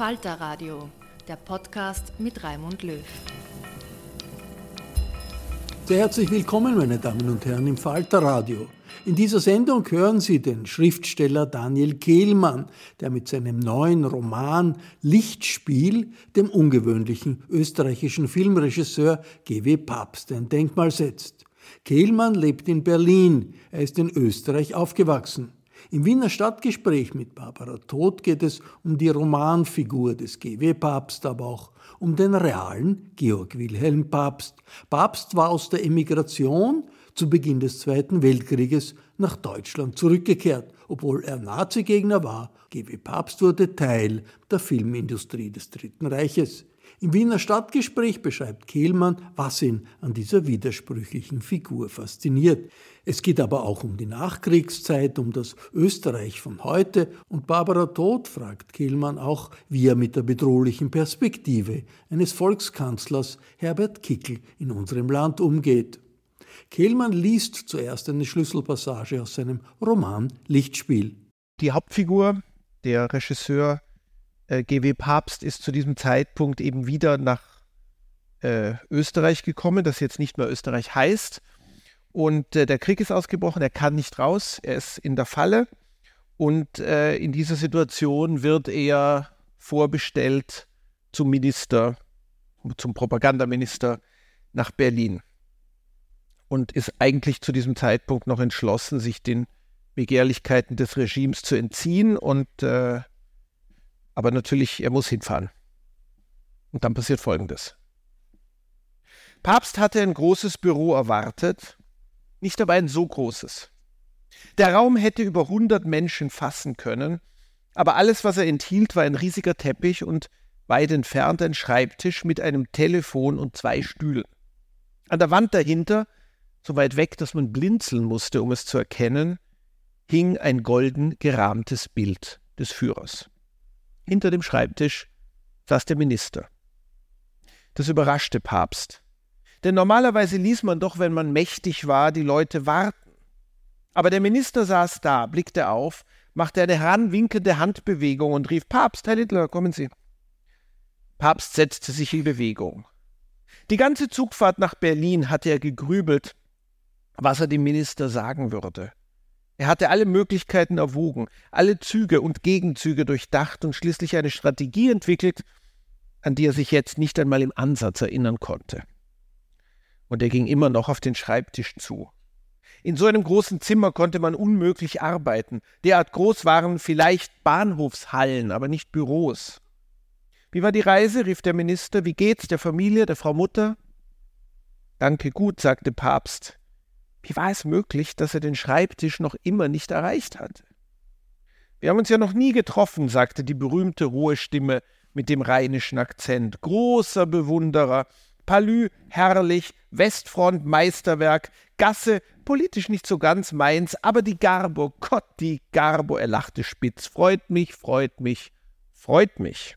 Falter Radio, der Podcast mit Raimund Löw. Sehr herzlich willkommen, meine Damen und Herren, im Falter Radio. In dieser Sendung hören Sie den Schriftsteller Daniel Kehlmann, der mit seinem neuen Roman Lichtspiel dem ungewöhnlichen österreichischen Filmregisseur G.W. Papst ein Denkmal setzt. Kehlmann lebt in Berlin, er ist in Österreich aufgewachsen. Im Wiener Stadtgespräch mit Barbara Todt geht es um die Romanfigur des GW Papst, aber auch um den realen Georg Wilhelm Papst. Papst war aus der Emigration zu Beginn des Zweiten Weltkrieges nach Deutschland zurückgekehrt, obwohl er Nazigegner war. GW Papst wurde Teil der Filmindustrie des Dritten Reiches. Im Wiener Stadtgespräch beschreibt Kehlmann, was ihn an dieser widersprüchlichen Figur fasziniert. Es geht aber auch um die Nachkriegszeit, um das Österreich von heute und Barbara Todt fragt Kehlmann auch, wie er mit der bedrohlichen Perspektive eines Volkskanzlers Herbert Kickl in unserem Land umgeht. Kehlmann liest zuerst eine Schlüsselpassage aus seinem Roman Lichtspiel. Die Hauptfigur, der Regisseur äh, GW Papst ist zu diesem Zeitpunkt eben wieder nach äh, Österreich gekommen, das jetzt nicht mehr Österreich heißt. Und äh, der Krieg ist ausgebrochen, er kann nicht raus, er ist in der Falle. Und äh, in dieser Situation wird er vorbestellt zum Minister, zum Propagandaminister nach Berlin. Und ist eigentlich zu diesem Zeitpunkt noch entschlossen, sich den Begehrlichkeiten des Regimes zu entziehen und äh, aber natürlich, er muss hinfahren. Und dann passiert Folgendes. Papst hatte ein großes Büro erwartet, nicht aber ein so großes. Der Raum hätte über 100 Menschen fassen können, aber alles, was er enthielt, war ein riesiger Teppich und weit entfernt ein Schreibtisch mit einem Telefon und zwei Stühlen. An der Wand dahinter, so weit weg, dass man blinzeln musste, um es zu erkennen, hing ein golden gerahmtes Bild des Führers. Hinter dem Schreibtisch saß der Minister. Das überraschte Papst. Denn normalerweise ließ man doch, wenn man mächtig war, die Leute warten. Aber der Minister saß da, blickte auf, machte eine heranwinkende Handbewegung und rief Papst, Herr Littler, kommen Sie. Papst setzte sich in Bewegung. Die ganze Zugfahrt nach Berlin hatte er gegrübelt, was er dem Minister sagen würde. Er hatte alle Möglichkeiten erwogen, alle Züge und Gegenzüge durchdacht und schließlich eine Strategie entwickelt, an die er sich jetzt nicht einmal im Ansatz erinnern konnte. Und er ging immer noch auf den Schreibtisch zu. In so einem großen Zimmer konnte man unmöglich arbeiten. Derart groß waren vielleicht Bahnhofshallen, aber nicht Büros. Wie war die Reise? rief der Minister. Wie geht's der Familie, der Frau Mutter? Danke gut, sagte Papst. Wie war es möglich, dass er den Schreibtisch noch immer nicht erreicht hatte? Wir haben uns ja noch nie getroffen, sagte die berühmte hohe Stimme mit dem rheinischen Akzent. Großer Bewunderer. Palü, herrlich. Westfront, Meisterwerk. Gasse, politisch nicht so ganz meins, aber die Garbo, Gott, die Garbo, er lachte spitz. Freut mich, freut mich, freut mich.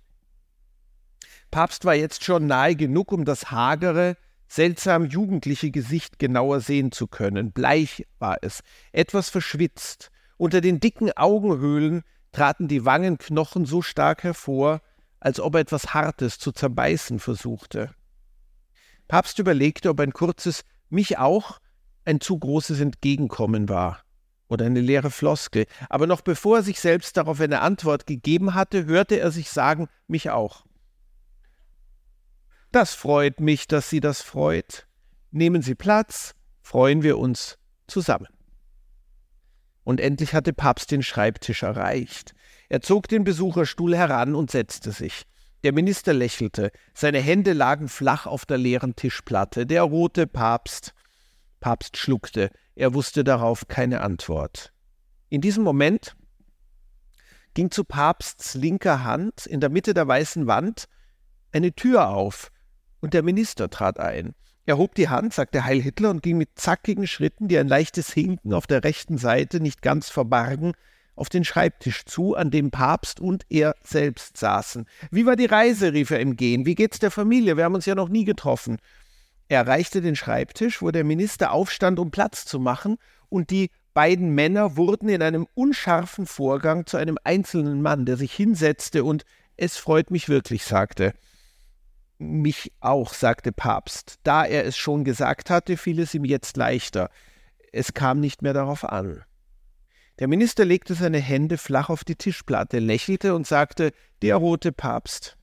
Papst war jetzt schon nahe genug, um das hagere, seltsam jugendliche Gesicht genauer sehen zu können. Bleich war es, etwas verschwitzt. Unter den dicken Augenhöhlen traten die Wangenknochen so stark hervor, als ob er etwas Hartes zu zerbeißen versuchte. Papst überlegte, ob ein kurzes mich auch ein zu großes Entgegenkommen war oder eine leere Floskel, aber noch bevor er sich selbst darauf eine Antwort gegeben hatte, hörte er sich sagen, mich auch. Das freut mich, dass Sie das freut. Nehmen Sie Platz, freuen wir uns zusammen. Und endlich hatte Papst den Schreibtisch erreicht. Er zog den Besucherstuhl heran und setzte sich. Der Minister lächelte, seine Hände lagen flach auf der leeren Tischplatte. Der rote Papst. Papst schluckte, er wusste darauf keine Antwort. In diesem Moment ging zu Papsts linker Hand in der Mitte der weißen Wand eine Tür auf, und der Minister trat ein. Er hob die Hand, sagte Heil Hitler und ging mit zackigen Schritten, die ein leichtes Hinken auf der rechten Seite nicht ganz verbargen, auf den Schreibtisch zu, an dem Papst und er selbst saßen. Wie war die Reise? rief er im Gehen. Wie geht's der Familie? Wir haben uns ja noch nie getroffen. Er erreichte den Schreibtisch, wo der Minister aufstand, um Platz zu machen, und die beiden Männer wurden in einem unscharfen Vorgang zu einem einzelnen Mann, der sich hinsetzte und es freut mich wirklich sagte. Mich auch, sagte Papst. Da er es schon gesagt hatte, fiel es ihm jetzt leichter. Es kam nicht mehr darauf an. Der Minister legte seine Hände flach auf die Tischplatte, lächelte und sagte, der rote Papst.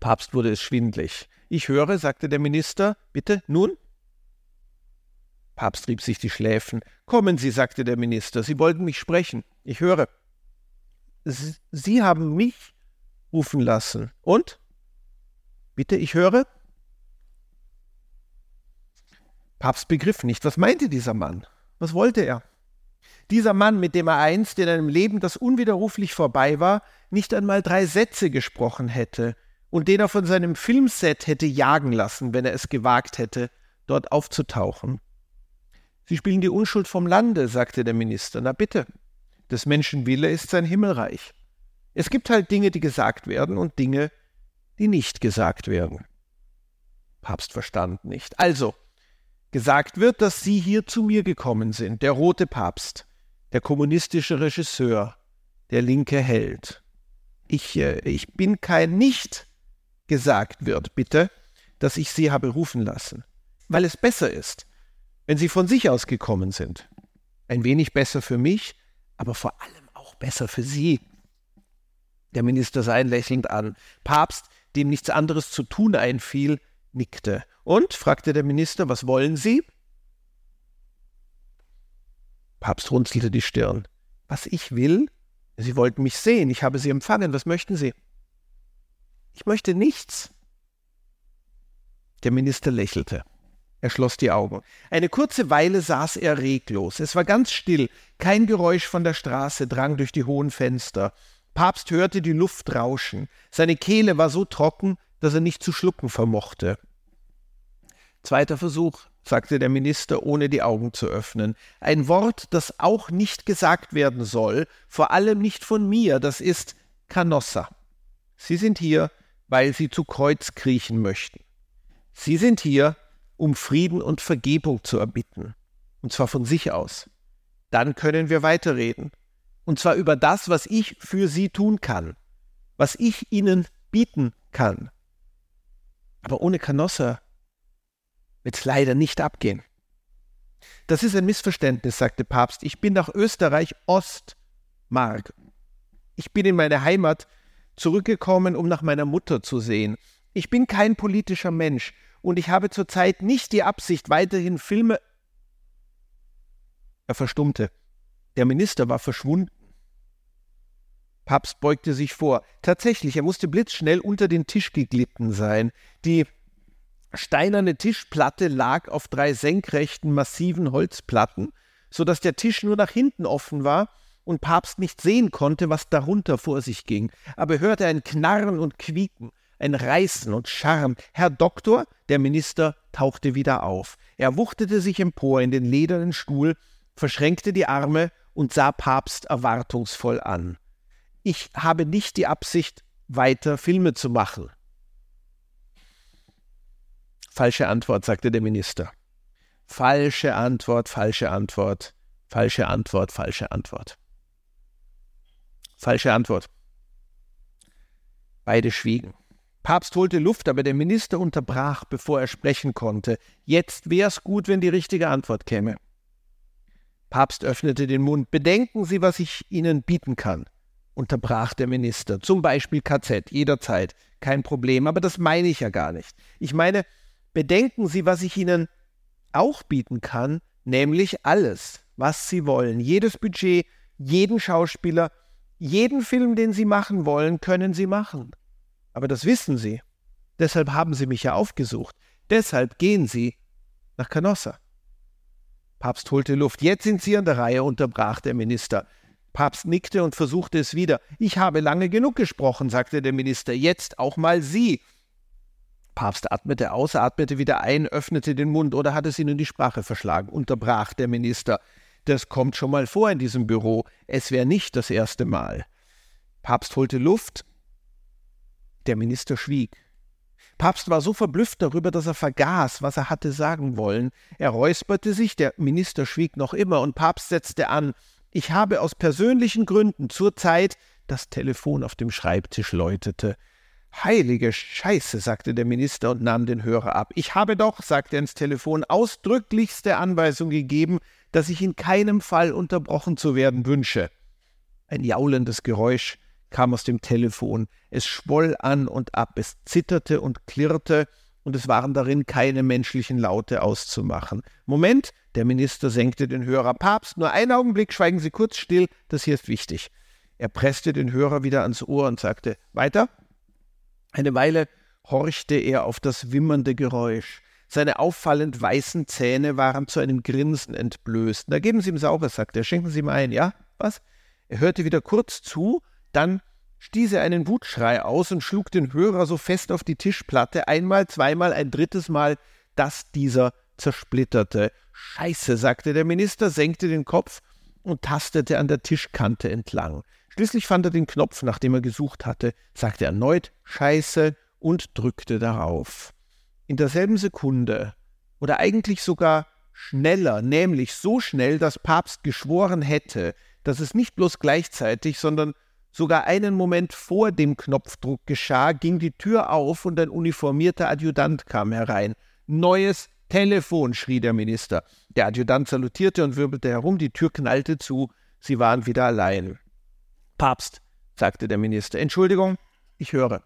Papst wurde es schwindlig. Ich höre, sagte der Minister. Bitte, nun? Papst rieb sich die Schläfen. Kommen Sie, sagte der Minister, Sie wollten mich sprechen. Ich höre. Sie, Sie haben mich rufen lassen. Und? Bitte, ich höre. Papst begriff nicht, was meinte dieser Mann? Was wollte er? Dieser Mann, mit dem er einst in einem Leben, das unwiderruflich vorbei war, nicht einmal drei Sätze gesprochen hätte und den er von seinem Filmset hätte jagen lassen, wenn er es gewagt hätte, dort aufzutauchen. Sie spielen die Unschuld vom Lande, sagte der Minister. Na bitte, des Menschen Wille ist sein Himmelreich. Es gibt halt Dinge, die gesagt werden und Dinge, die nicht gesagt werden. Papst verstand nicht. Also, gesagt wird, dass Sie hier zu mir gekommen sind, der rote Papst, der kommunistische Regisseur, der linke Held. Ich, äh, ich bin kein nicht gesagt wird, bitte, dass ich Sie habe rufen lassen, weil es besser ist, wenn Sie von sich aus gekommen sind. Ein wenig besser für mich, aber vor allem auch besser für Sie. Der Minister sah ihn lächelnd an. Papst, dem nichts anderes zu tun einfiel, nickte. Und? fragte der Minister, was wollen Sie? Papst runzelte die Stirn. Was ich will? Sie wollten mich sehen, ich habe Sie empfangen, was möchten Sie? Ich möchte nichts. Der Minister lächelte. Er schloss die Augen. Eine kurze Weile saß er reglos. Es war ganz still, kein Geräusch von der Straße drang durch die hohen Fenster. Papst hörte die Luft rauschen. Seine Kehle war so trocken, dass er nicht zu schlucken vermochte. Zweiter Versuch, sagte der Minister, ohne die Augen zu öffnen. Ein Wort, das auch nicht gesagt werden soll, vor allem nicht von mir, das ist Canossa. Sie sind hier, weil Sie zu Kreuz kriechen möchten. Sie sind hier, um Frieden und Vergebung zu erbitten, und zwar von sich aus. Dann können wir weiterreden. Und zwar über das, was ich für sie tun kann, was ich ihnen bieten kann. Aber ohne Canossa wird es leider nicht abgehen. Das ist ein Missverständnis, sagte Papst. Ich bin nach Österreich Ostmark. Ich bin in meine Heimat zurückgekommen, um nach meiner Mutter zu sehen. Ich bin kein politischer Mensch und ich habe zurzeit nicht die Absicht, weiterhin Filme. Er verstummte. Der Minister war verschwunden. Papst beugte sich vor. Tatsächlich, er musste blitzschnell unter den Tisch geglitten sein. Die steinerne Tischplatte lag auf drei senkrechten, massiven Holzplatten, so dass der Tisch nur nach hinten offen war und Papst nicht sehen konnte, was darunter vor sich ging. Aber er hörte ein Knarren und Quieken, ein Reißen und Scharren. Herr Doktor, der Minister, tauchte wieder auf. Er wuchtete sich empor in den ledernen Stuhl, verschränkte die Arme und sah Papst erwartungsvoll an ich habe nicht die Absicht, weiter Filme zu machen. Falsche Antwort, sagte der Minister. Falsche Antwort, falsche Antwort, falsche Antwort, falsche Antwort. Falsche Antwort. Beide schwiegen. Papst holte Luft, aber der Minister unterbrach, bevor er sprechen konnte. Jetzt wär's gut, wenn die richtige Antwort käme. Papst öffnete den Mund. Bedenken Sie, was ich Ihnen bieten kann unterbrach der Minister. Zum Beispiel KZ, jederzeit, kein Problem. Aber das meine ich ja gar nicht. Ich meine, bedenken Sie, was ich Ihnen auch bieten kann, nämlich alles, was Sie wollen. Jedes Budget, jeden Schauspieler, jeden Film, den Sie machen wollen, können Sie machen. Aber das wissen Sie. Deshalb haben Sie mich ja aufgesucht. Deshalb gehen Sie nach Canossa. Papst holte Luft. Jetzt sind Sie an der Reihe, unterbrach der Minister. Papst nickte und versuchte es wieder. Ich habe lange genug gesprochen, sagte der Minister, jetzt auch mal Sie. Papst atmete aus, atmete wieder ein, öffnete den Mund oder hat es Ihnen die Sprache verschlagen, unterbrach der Minister. Das kommt schon mal vor in diesem Büro. Es wäre nicht das erste Mal. Papst holte Luft. Der Minister schwieg. Papst war so verblüfft darüber, dass er vergaß, was er hatte sagen wollen. Er räusperte sich, der Minister schwieg noch immer, und Papst setzte an. Ich habe aus persönlichen Gründen zur Zeit das Telefon auf dem Schreibtisch läutete. Heilige Scheiße, sagte der Minister und nahm den Hörer ab. Ich habe doch, sagte er ins Telefon, ausdrücklichste Anweisung gegeben, dass ich in keinem Fall unterbrochen zu werden wünsche. Ein jaulendes Geräusch kam aus dem Telefon. Es schwoll an und ab, es zitterte und klirrte, und es waren darin keine menschlichen Laute auszumachen. Moment, der Minister senkte den Hörer. Papst, nur einen Augenblick, schweigen Sie kurz still, das hier ist wichtig. Er presste den Hörer wieder ans Ohr und sagte Weiter. Eine Weile horchte er auf das wimmernde Geräusch. Seine auffallend weißen Zähne waren zu einem Grinsen entblößt. Na, geben Sie ihm Saures, sagte er. Schenken Sie ihm ein, ja? Was? Er hörte wieder kurz zu, dann stieß er einen Wutschrei aus und schlug den Hörer so fest auf die Tischplatte, einmal, zweimal, ein drittes Mal, dass dieser zersplitterte. Scheiße, sagte der Minister, senkte den Kopf und tastete an der Tischkante entlang. Schließlich fand er den Knopf, nach dem er gesucht hatte, sagte erneut Scheiße und drückte darauf. In derselben Sekunde, oder eigentlich sogar schneller, nämlich so schnell, dass Papst geschworen hätte, dass es nicht bloß gleichzeitig, sondern sogar einen Moment vor dem Knopfdruck geschah, ging die Tür auf und ein uniformierter Adjutant kam herein. Neues Telefon, schrie der Minister. Der Adjutant salutierte und wirbelte herum, die Tür knallte zu, sie waren wieder allein. Papst, sagte der Minister, Entschuldigung, ich höre.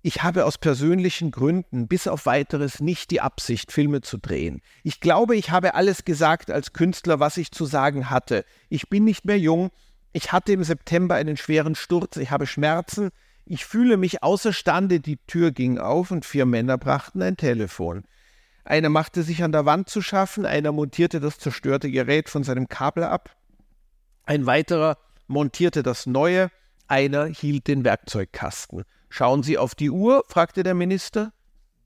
Ich habe aus persönlichen Gründen bis auf weiteres nicht die Absicht, Filme zu drehen. Ich glaube, ich habe alles gesagt als Künstler, was ich zu sagen hatte. Ich bin nicht mehr jung, ich hatte im September einen schweren Sturz, ich habe Schmerzen, ich fühle mich außerstande, die Tür ging auf und vier Männer brachten ein Telefon. Einer machte sich an der Wand zu schaffen, einer montierte das zerstörte Gerät von seinem Kabel ab, ein weiterer montierte das neue, einer hielt den Werkzeugkasten. Schauen Sie auf die Uhr? fragte der Minister.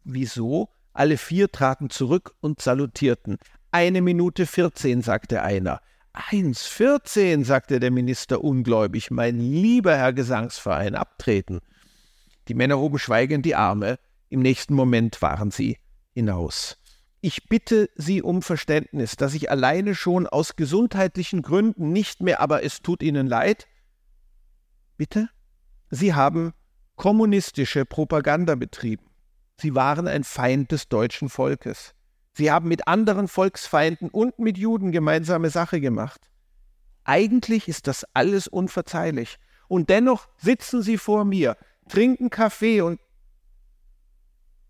Wieso? Alle vier traten zurück und salutierten. Eine Minute vierzehn, sagte einer. 1,14, sagte der Minister ungläubig, mein lieber Herr Gesangsverein, abtreten. Die Männer hoben schweigend die Arme, im nächsten Moment waren sie hinaus. Ich bitte Sie um Verständnis, dass ich alleine schon aus gesundheitlichen Gründen nicht mehr, aber es tut Ihnen leid. Bitte? Sie haben kommunistische Propaganda betrieben. Sie waren ein Feind des deutschen Volkes. Sie haben mit anderen Volksfeinden und mit Juden gemeinsame Sache gemacht. Eigentlich ist das alles unverzeihlich. Und dennoch sitzen sie vor mir, trinken Kaffee und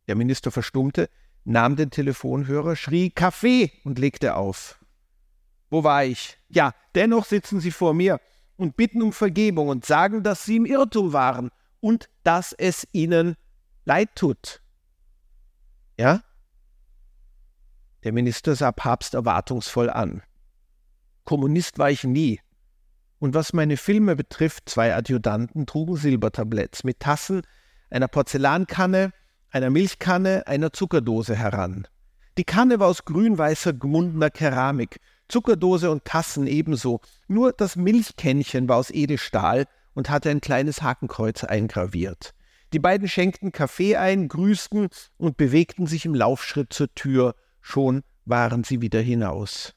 Der Minister verstummte, nahm den Telefonhörer, schrie Kaffee und legte auf. Wo war ich? Ja, dennoch sitzen Sie vor mir und bitten um Vergebung und sagen, dass Sie im Irrtum waren und dass es Ihnen leid tut. Ja? Der Minister sah Papst erwartungsvoll an. Kommunist war ich nie. Und was meine Filme betrifft, zwei Adjutanten trugen Silbertabletts mit Tassen, einer Porzellankanne, einer Milchkanne, einer Zuckerdose heran. Die Kanne war aus grün-weißer gemundener Keramik, Zuckerdose und Tassen ebenso, nur das Milchkännchen war aus Edelstahl und hatte ein kleines Hakenkreuz eingraviert. Die beiden schenkten Kaffee ein, grüßten und bewegten sich im Laufschritt zur Tür, schon waren sie wieder hinaus.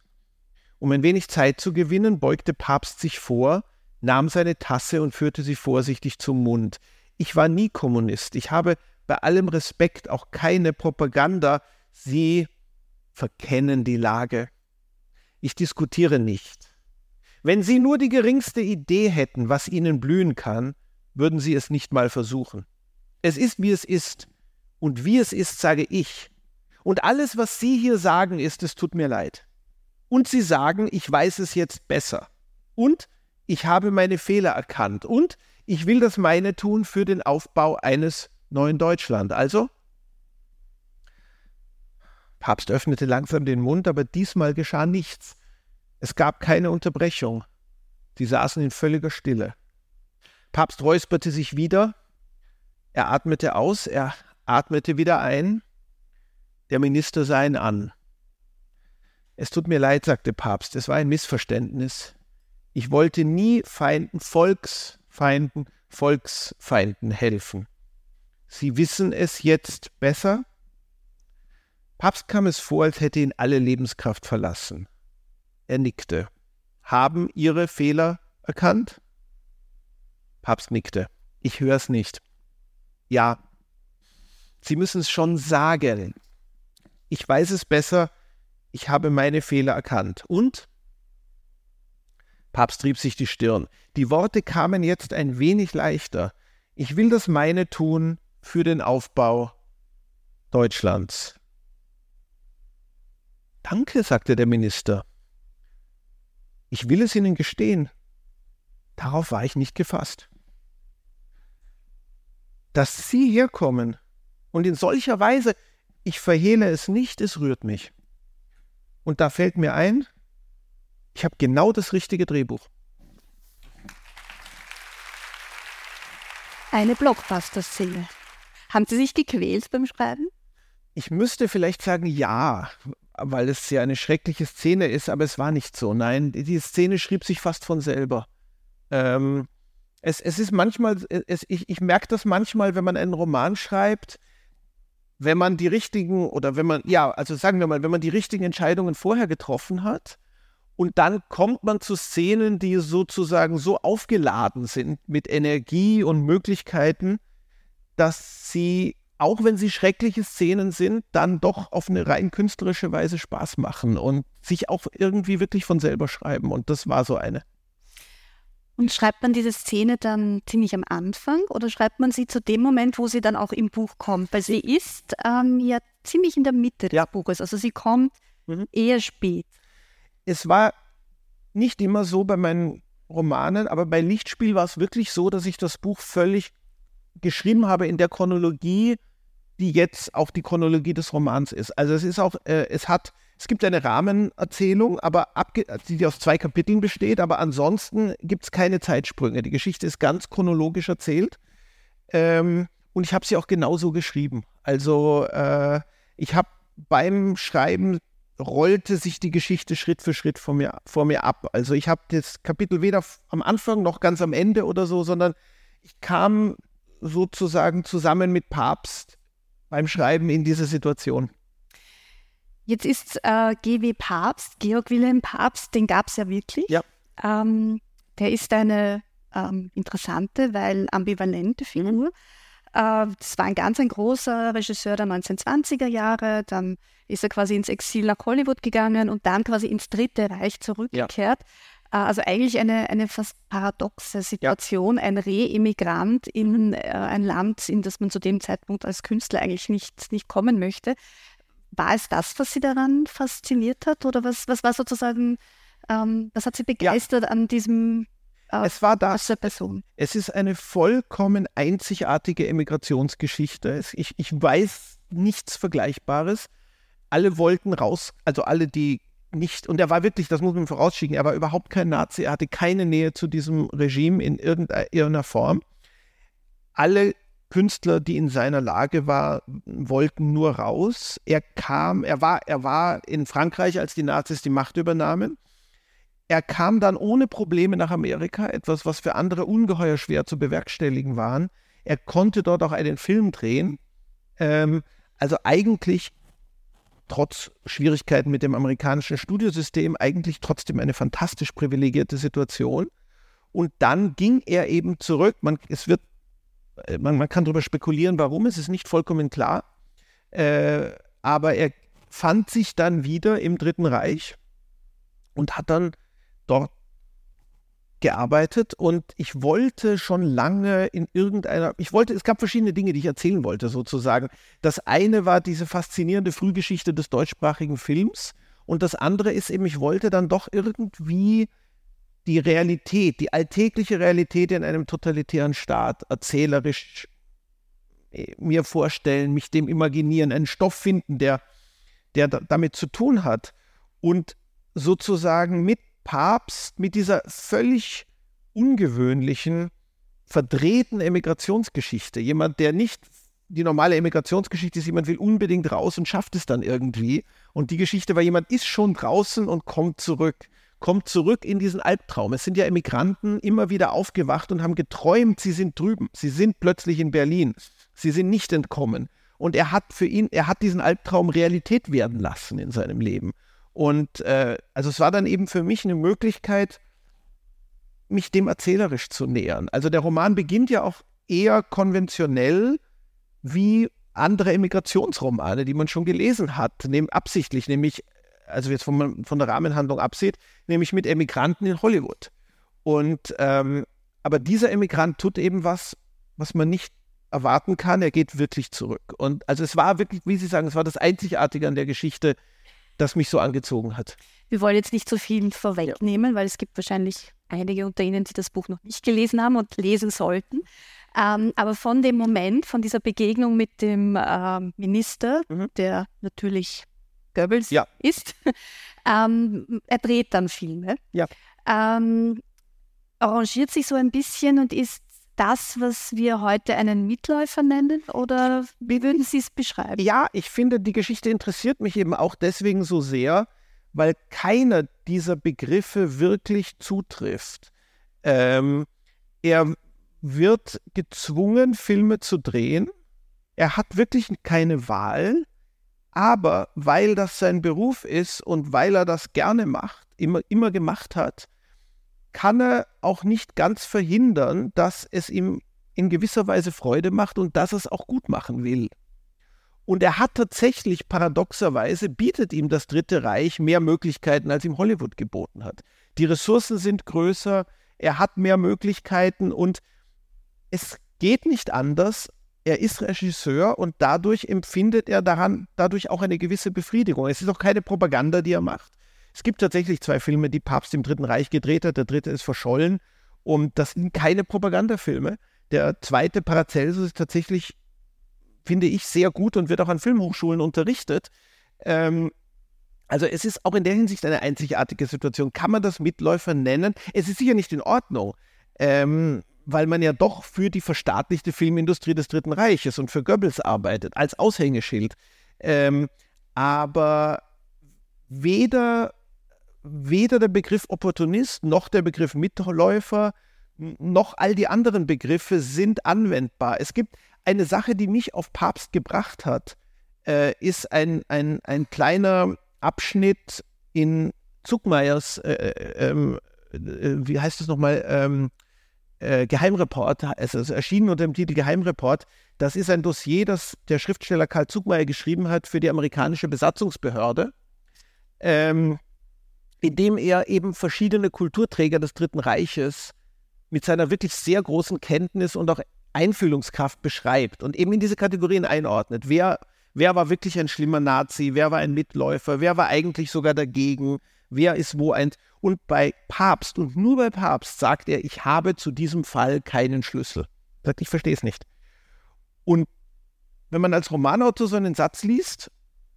Um ein wenig Zeit zu gewinnen, beugte Papst sich vor, nahm seine Tasse und führte sie vorsichtig zum Mund. Ich war nie Kommunist, ich habe bei allem Respekt auch keine Propaganda, Sie verkennen die Lage. Ich diskutiere nicht. Wenn Sie nur die geringste Idee hätten, was Ihnen blühen kann, würden Sie es nicht mal versuchen. Es ist, wie es ist. Und wie es ist, sage ich. Und alles, was Sie hier sagen, ist, es tut mir leid und sie sagen, ich weiß es jetzt besser. Und ich habe meine Fehler erkannt. Und ich will das meine tun für den Aufbau eines neuen Deutschland. Also, Papst öffnete langsam den Mund, aber diesmal geschah nichts. Es gab keine Unterbrechung. Sie saßen in völliger Stille. Papst räusperte sich wieder. Er atmete aus, er atmete wieder ein. Der Minister sah ihn an. Es tut mir leid, sagte Papst, es war ein Missverständnis. Ich wollte nie Feinden, Volksfeinden, Volksfeinden helfen. Sie wissen es jetzt besser? Papst kam es vor, als hätte ihn alle Lebenskraft verlassen. Er nickte. Haben Ihre Fehler erkannt? Papst nickte. Ich höre es nicht. Ja, Sie müssen es schon sagen. Ich weiß es besser, ich habe meine Fehler erkannt. Und? Papst trieb sich die Stirn. Die Worte kamen jetzt ein wenig leichter. Ich will das meine tun für den Aufbau Deutschlands. Danke, sagte der Minister. Ich will es Ihnen gestehen. Darauf war ich nicht gefasst. Dass Sie herkommen und in solcher Weise, ich verhehle es nicht, es rührt mich. Und da fällt mir ein, ich habe genau das richtige Drehbuch. Eine Blockbuster-Szene. Haben Sie sich gequält beim Schreiben? Ich müsste vielleicht sagen ja, weil es ja eine schreckliche Szene ist, aber es war nicht so. Nein, die Szene schrieb sich fast von selber. Ähm, es, es ist manchmal, es, ich, ich merke das manchmal, wenn man einen Roman schreibt, wenn man die richtigen oder wenn man, ja, also sagen wir mal, wenn man die richtigen Entscheidungen vorher getroffen hat und dann kommt man zu Szenen, die sozusagen so aufgeladen sind mit Energie und Möglichkeiten, dass sie, auch wenn sie schreckliche Szenen sind, dann doch auf eine rein künstlerische Weise Spaß machen und sich auch irgendwie wirklich von selber schreiben. Und das war so eine. Und schreibt man diese Szene dann ziemlich am Anfang oder schreibt man sie zu dem Moment, wo sie dann auch im Buch kommt? Weil sie ist ähm, ja ziemlich in der Mitte des ja. Buches. Also sie kommt mhm. eher spät. Es war nicht immer so bei meinen Romanen, aber bei Lichtspiel war es wirklich so, dass ich das Buch völlig geschrieben habe in der Chronologie, die jetzt auch die Chronologie des Romans ist. Also es ist auch, äh, es hat es gibt eine Rahmenerzählung, aber die aus zwei Kapiteln besteht, aber ansonsten gibt es keine Zeitsprünge. Die Geschichte ist ganz chronologisch erzählt. Ähm, und ich habe sie auch genauso geschrieben. Also äh, ich habe beim Schreiben rollte sich die Geschichte Schritt für Schritt vor mir, vor mir ab. Also ich habe das Kapitel weder am Anfang noch ganz am Ende oder so, sondern ich kam sozusagen zusammen mit Papst beim Schreiben in diese Situation. Jetzt ist äh, GW Papst, Georg Wilhelm Papst, den gab es ja wirklich. Ja. Ähm, der ist eine ähm, interessante, weil ambivalente Figur. Äh, das war ein ganz ein großer Regisseur der 1920er Jahre. Dann ist er quasi ins Exil nach Hollywood gegangen und dann quasi ins Dritte Reich zurückgekehrt. Also eigentlich eine, eine fast paradoxe Situation, ja. ein Re-Immigrant in äh, ein Land, in das man zu dem Zeitpunkt als Künstler eigentlich nicht, nicht kommen möchte. War es das, was Sie daran fasziniert hat? Oder was, was war sozusagen, ähm, was hat Sie begeistert ja. an diesem äh, es war das. Person? Es ist eine vollkommen einzigartige Emigrationsgeschichte. Ich, ich weiß nichts Vergleichbares. Alle wollten raus, also alle, die nicht, und er war wirklich, das muss man vorausschicken, er war überhaupt kein Nazi, er hatte keine Nähe zu diesem Regime in irgendeiner Form. Alle Künstler, die in seiner Lage waren, wollten nur raus. Er kam, er war, er war in Frankreich, als die Nazis die Macht übernahmen. Er kam dann ohne Probleme nach Amerika, etwas, was für andere ungeheuer schwer zu bewerkstelligen waren. Er konnte dort auch einen Film drehen. Ähm, also eigentlich trotz Schwierigkeiten mit dem amerikanischen Studiosystem eigentlich trotzdem eine fantastisch privilegierte Situation. Und dann ging er eben zurück. Man, es wird, äh, man, man kann darüber spekulieren, warum, es ist nicht vollkommen klar. Äh, aber er fand sich dann wieder im Dritten Reich und hat dann dort gearbeitet und ich wollte schon lange in irgendeiner, ich wollte, es gab verschiedene Dinge, die ich erzählen wollte sozusagen. Das eine war diese faszinierende Frühgeschichte des deutschsprachigen Films und das andere ist eben, ich wollte dann doch irgendwie die Realität, die alltägliche Realität in einem totalitären Staat erzählerisch äh, mir vorstellen, mich dem imaginieren, einen Stoff finden, der, der damit zu tun hat und sozusagen mit Papst mit dieser völlig ungewöhnlichen, verdrehten Emigrationsgeschichte. Jemand, der nicht die normale Emigrationsgeschichte ist, jemand will unbedingt raus und schafft es dann irgendwie. Und die Geschichte war, jemand ist schon draußen und kommt zurück. Kommt zurück in diesen Albtraum. Es sind ja Emigranten immer wieder aufgewacht und haben geträumt, sie sind drüben. Sie sind plötzlich in Berlin. Sie sind nicht entkommen. Und er hat für ihn, er hat diesen Albtraum Realität werden lassen in seinem Leben. Und äh, also es war dann eben für mich eine Möglichkeit, mich dem erzählerisch zu nähern. Also der Roman beginnt ja auch eher konventionell wie andere Emigrationsromane, die man schon gelesen hat, nehm, absichtlich, nämlich, also jetzt von, von der Rahmenhandlung absieht, nämlich mit Emigranten in Hollywood. Und ähm, aber dieser Emigrant tut eben was, was man nicht erwarten kann. Er geht wirklich zurück. Und also es war wirklich, wie Sie sagen, es war das Einzigartige an der Geschichte, das mich so angezogen hat. Wir wollen jetzt nicht so viel vorwegnehmen, ja. weil es gibt wahrscheinlich einige unter Ihnen, die das Buch noch nicht gelesen haben und lesen sollten. Ähm, aber von dem Moment, von dieser Begegnung mit dem äh, Minister, mhm. der natürlich Goebbels ja. ist, ähm, er dreht dann Filme. Ja. Ähm, arrangiert sich so ein bisschen und ist das, was wir heute einen Mitläufer nennen? Oder wie würden Sie es beschreiben? Ja, ich finde, die Geschichte interessiert mich eben auch deswegen so sehr, weil keiner dieser Begriffe wirklich zutrifft. Ähm, er wird gezwungen, Filme zu drehen. Er hat wirklich keine Wahl, aber weil das sein Beruf ist und weil er das gerne macht, immer, immer gemacht hat, kann er auch nicht ganz verhindern, dass es ihm in gewisser Weise Freude macht und dass er es auch gut machen will. Und er hat tatsächlich paradoxerweise, bietet ihm das Dritte Reich mehr Möglichkeiten, als ihm Hollywood geboten hat. Die Ressourcen sind größer, er hat mehr Möglichkeiten und es geht nicht anders. Er ist Regisseur und dadurch empfindet er daran dadurch auch eine gewisse Befriedigung. Es ist auch keine Propaganda, die er macht. Es gibt tatsächlich zwei Filme, die Papst im Dritten Reich gedreht hat. Der dritte ist verschollen und das sind keine Propagandafilme. Der zweite Paracelsus ist tatsächlich, finde ich, sehr gut und wird auch an Filmhochschulen unterrichtet. Ähm, also es ist auch in der Hinsicht eine einzigartige Situation. Kann man das Mitläufer nennen? Es ist sicher nicht in Ordnung, ähm, weil man ja doch für die verstaatlichte Filmindustrie des Dritten Reiches und für Goebbels arbeitet, als Aushängeschild. Ähm, aber weder weder der Begriff Opportunist noch der Begriff Mitläufer noch all die anderen Begriffe sind anwendbar. Es gibt eine Sache, die mich auf Papst gebracht hat, äh, ist ein, ein, ein kleiner Abschnitt in Zuckmeyers, äh, äh, ähm, äh wie heißt es nochmal, ähm, äh, Geheimreport, also erschienen unter dem Titel Geheimreport. Das ist ein Dossier, das der Schriftsteller Karl Zuckmeyer geschrieben hat für die amerikanische Besatzungsbehörde. Ähm, in dem er eben verschiedene Kulturträger des Dritten Reiches mit seiner wirklich sehr großen Kenntnis und auch Einfühlungskraft beschreibt und eben in diese Kategorien einordnet. Wer, wer war wirklich ein schlimmer Nazi? Wer war ein Mitläufer? Wer war eigentlich sogar dagegen? Wer ist wo ein. Und bei Papst und nur bei Papst sagt er, ich habe zu diesem Fall keinen Schlüssel. Sagt, ich verstehe es nicht. Und wenn man als Romanautor so einen Satz liest,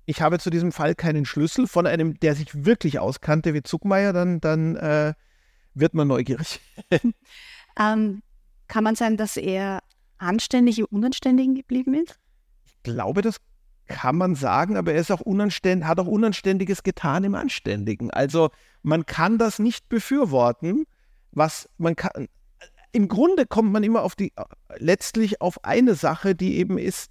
ich habe zu diesem Fall keinen Schlüssel von einem, der sich wirklich auskannte wie Zuckmeier, dann, dann äh, wird man neugierig. ähm, kann man sagen, dass er anständig im Unanständigen geblieben ist? Ich glaube, das kann man sagen, aber er ist auch unanständig, hat auch Unanständiges getan im Anständigen. Also man kann das nicht befürworten, was man kann. Im Grunde kommt man immer auf die, letztlich auf eine Sache, die eben ist,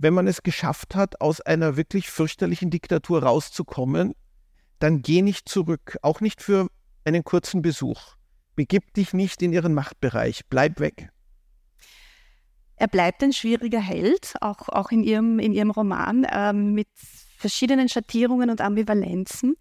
wenn man es geschafft hat, aus einer wirklich fürchterlichen Diktatur rauszukommen, dann geh nicht zurück, auch nicht für einen kurzen Besuch. Begib dich nicht in ihren Machtbereich, bleib weg. Er bleibt ein schwieriger Held, auch, auch in, ihrem, in ihrem Roman, ähm, mit verschiedenen Schattierungen und Ambivalenzen.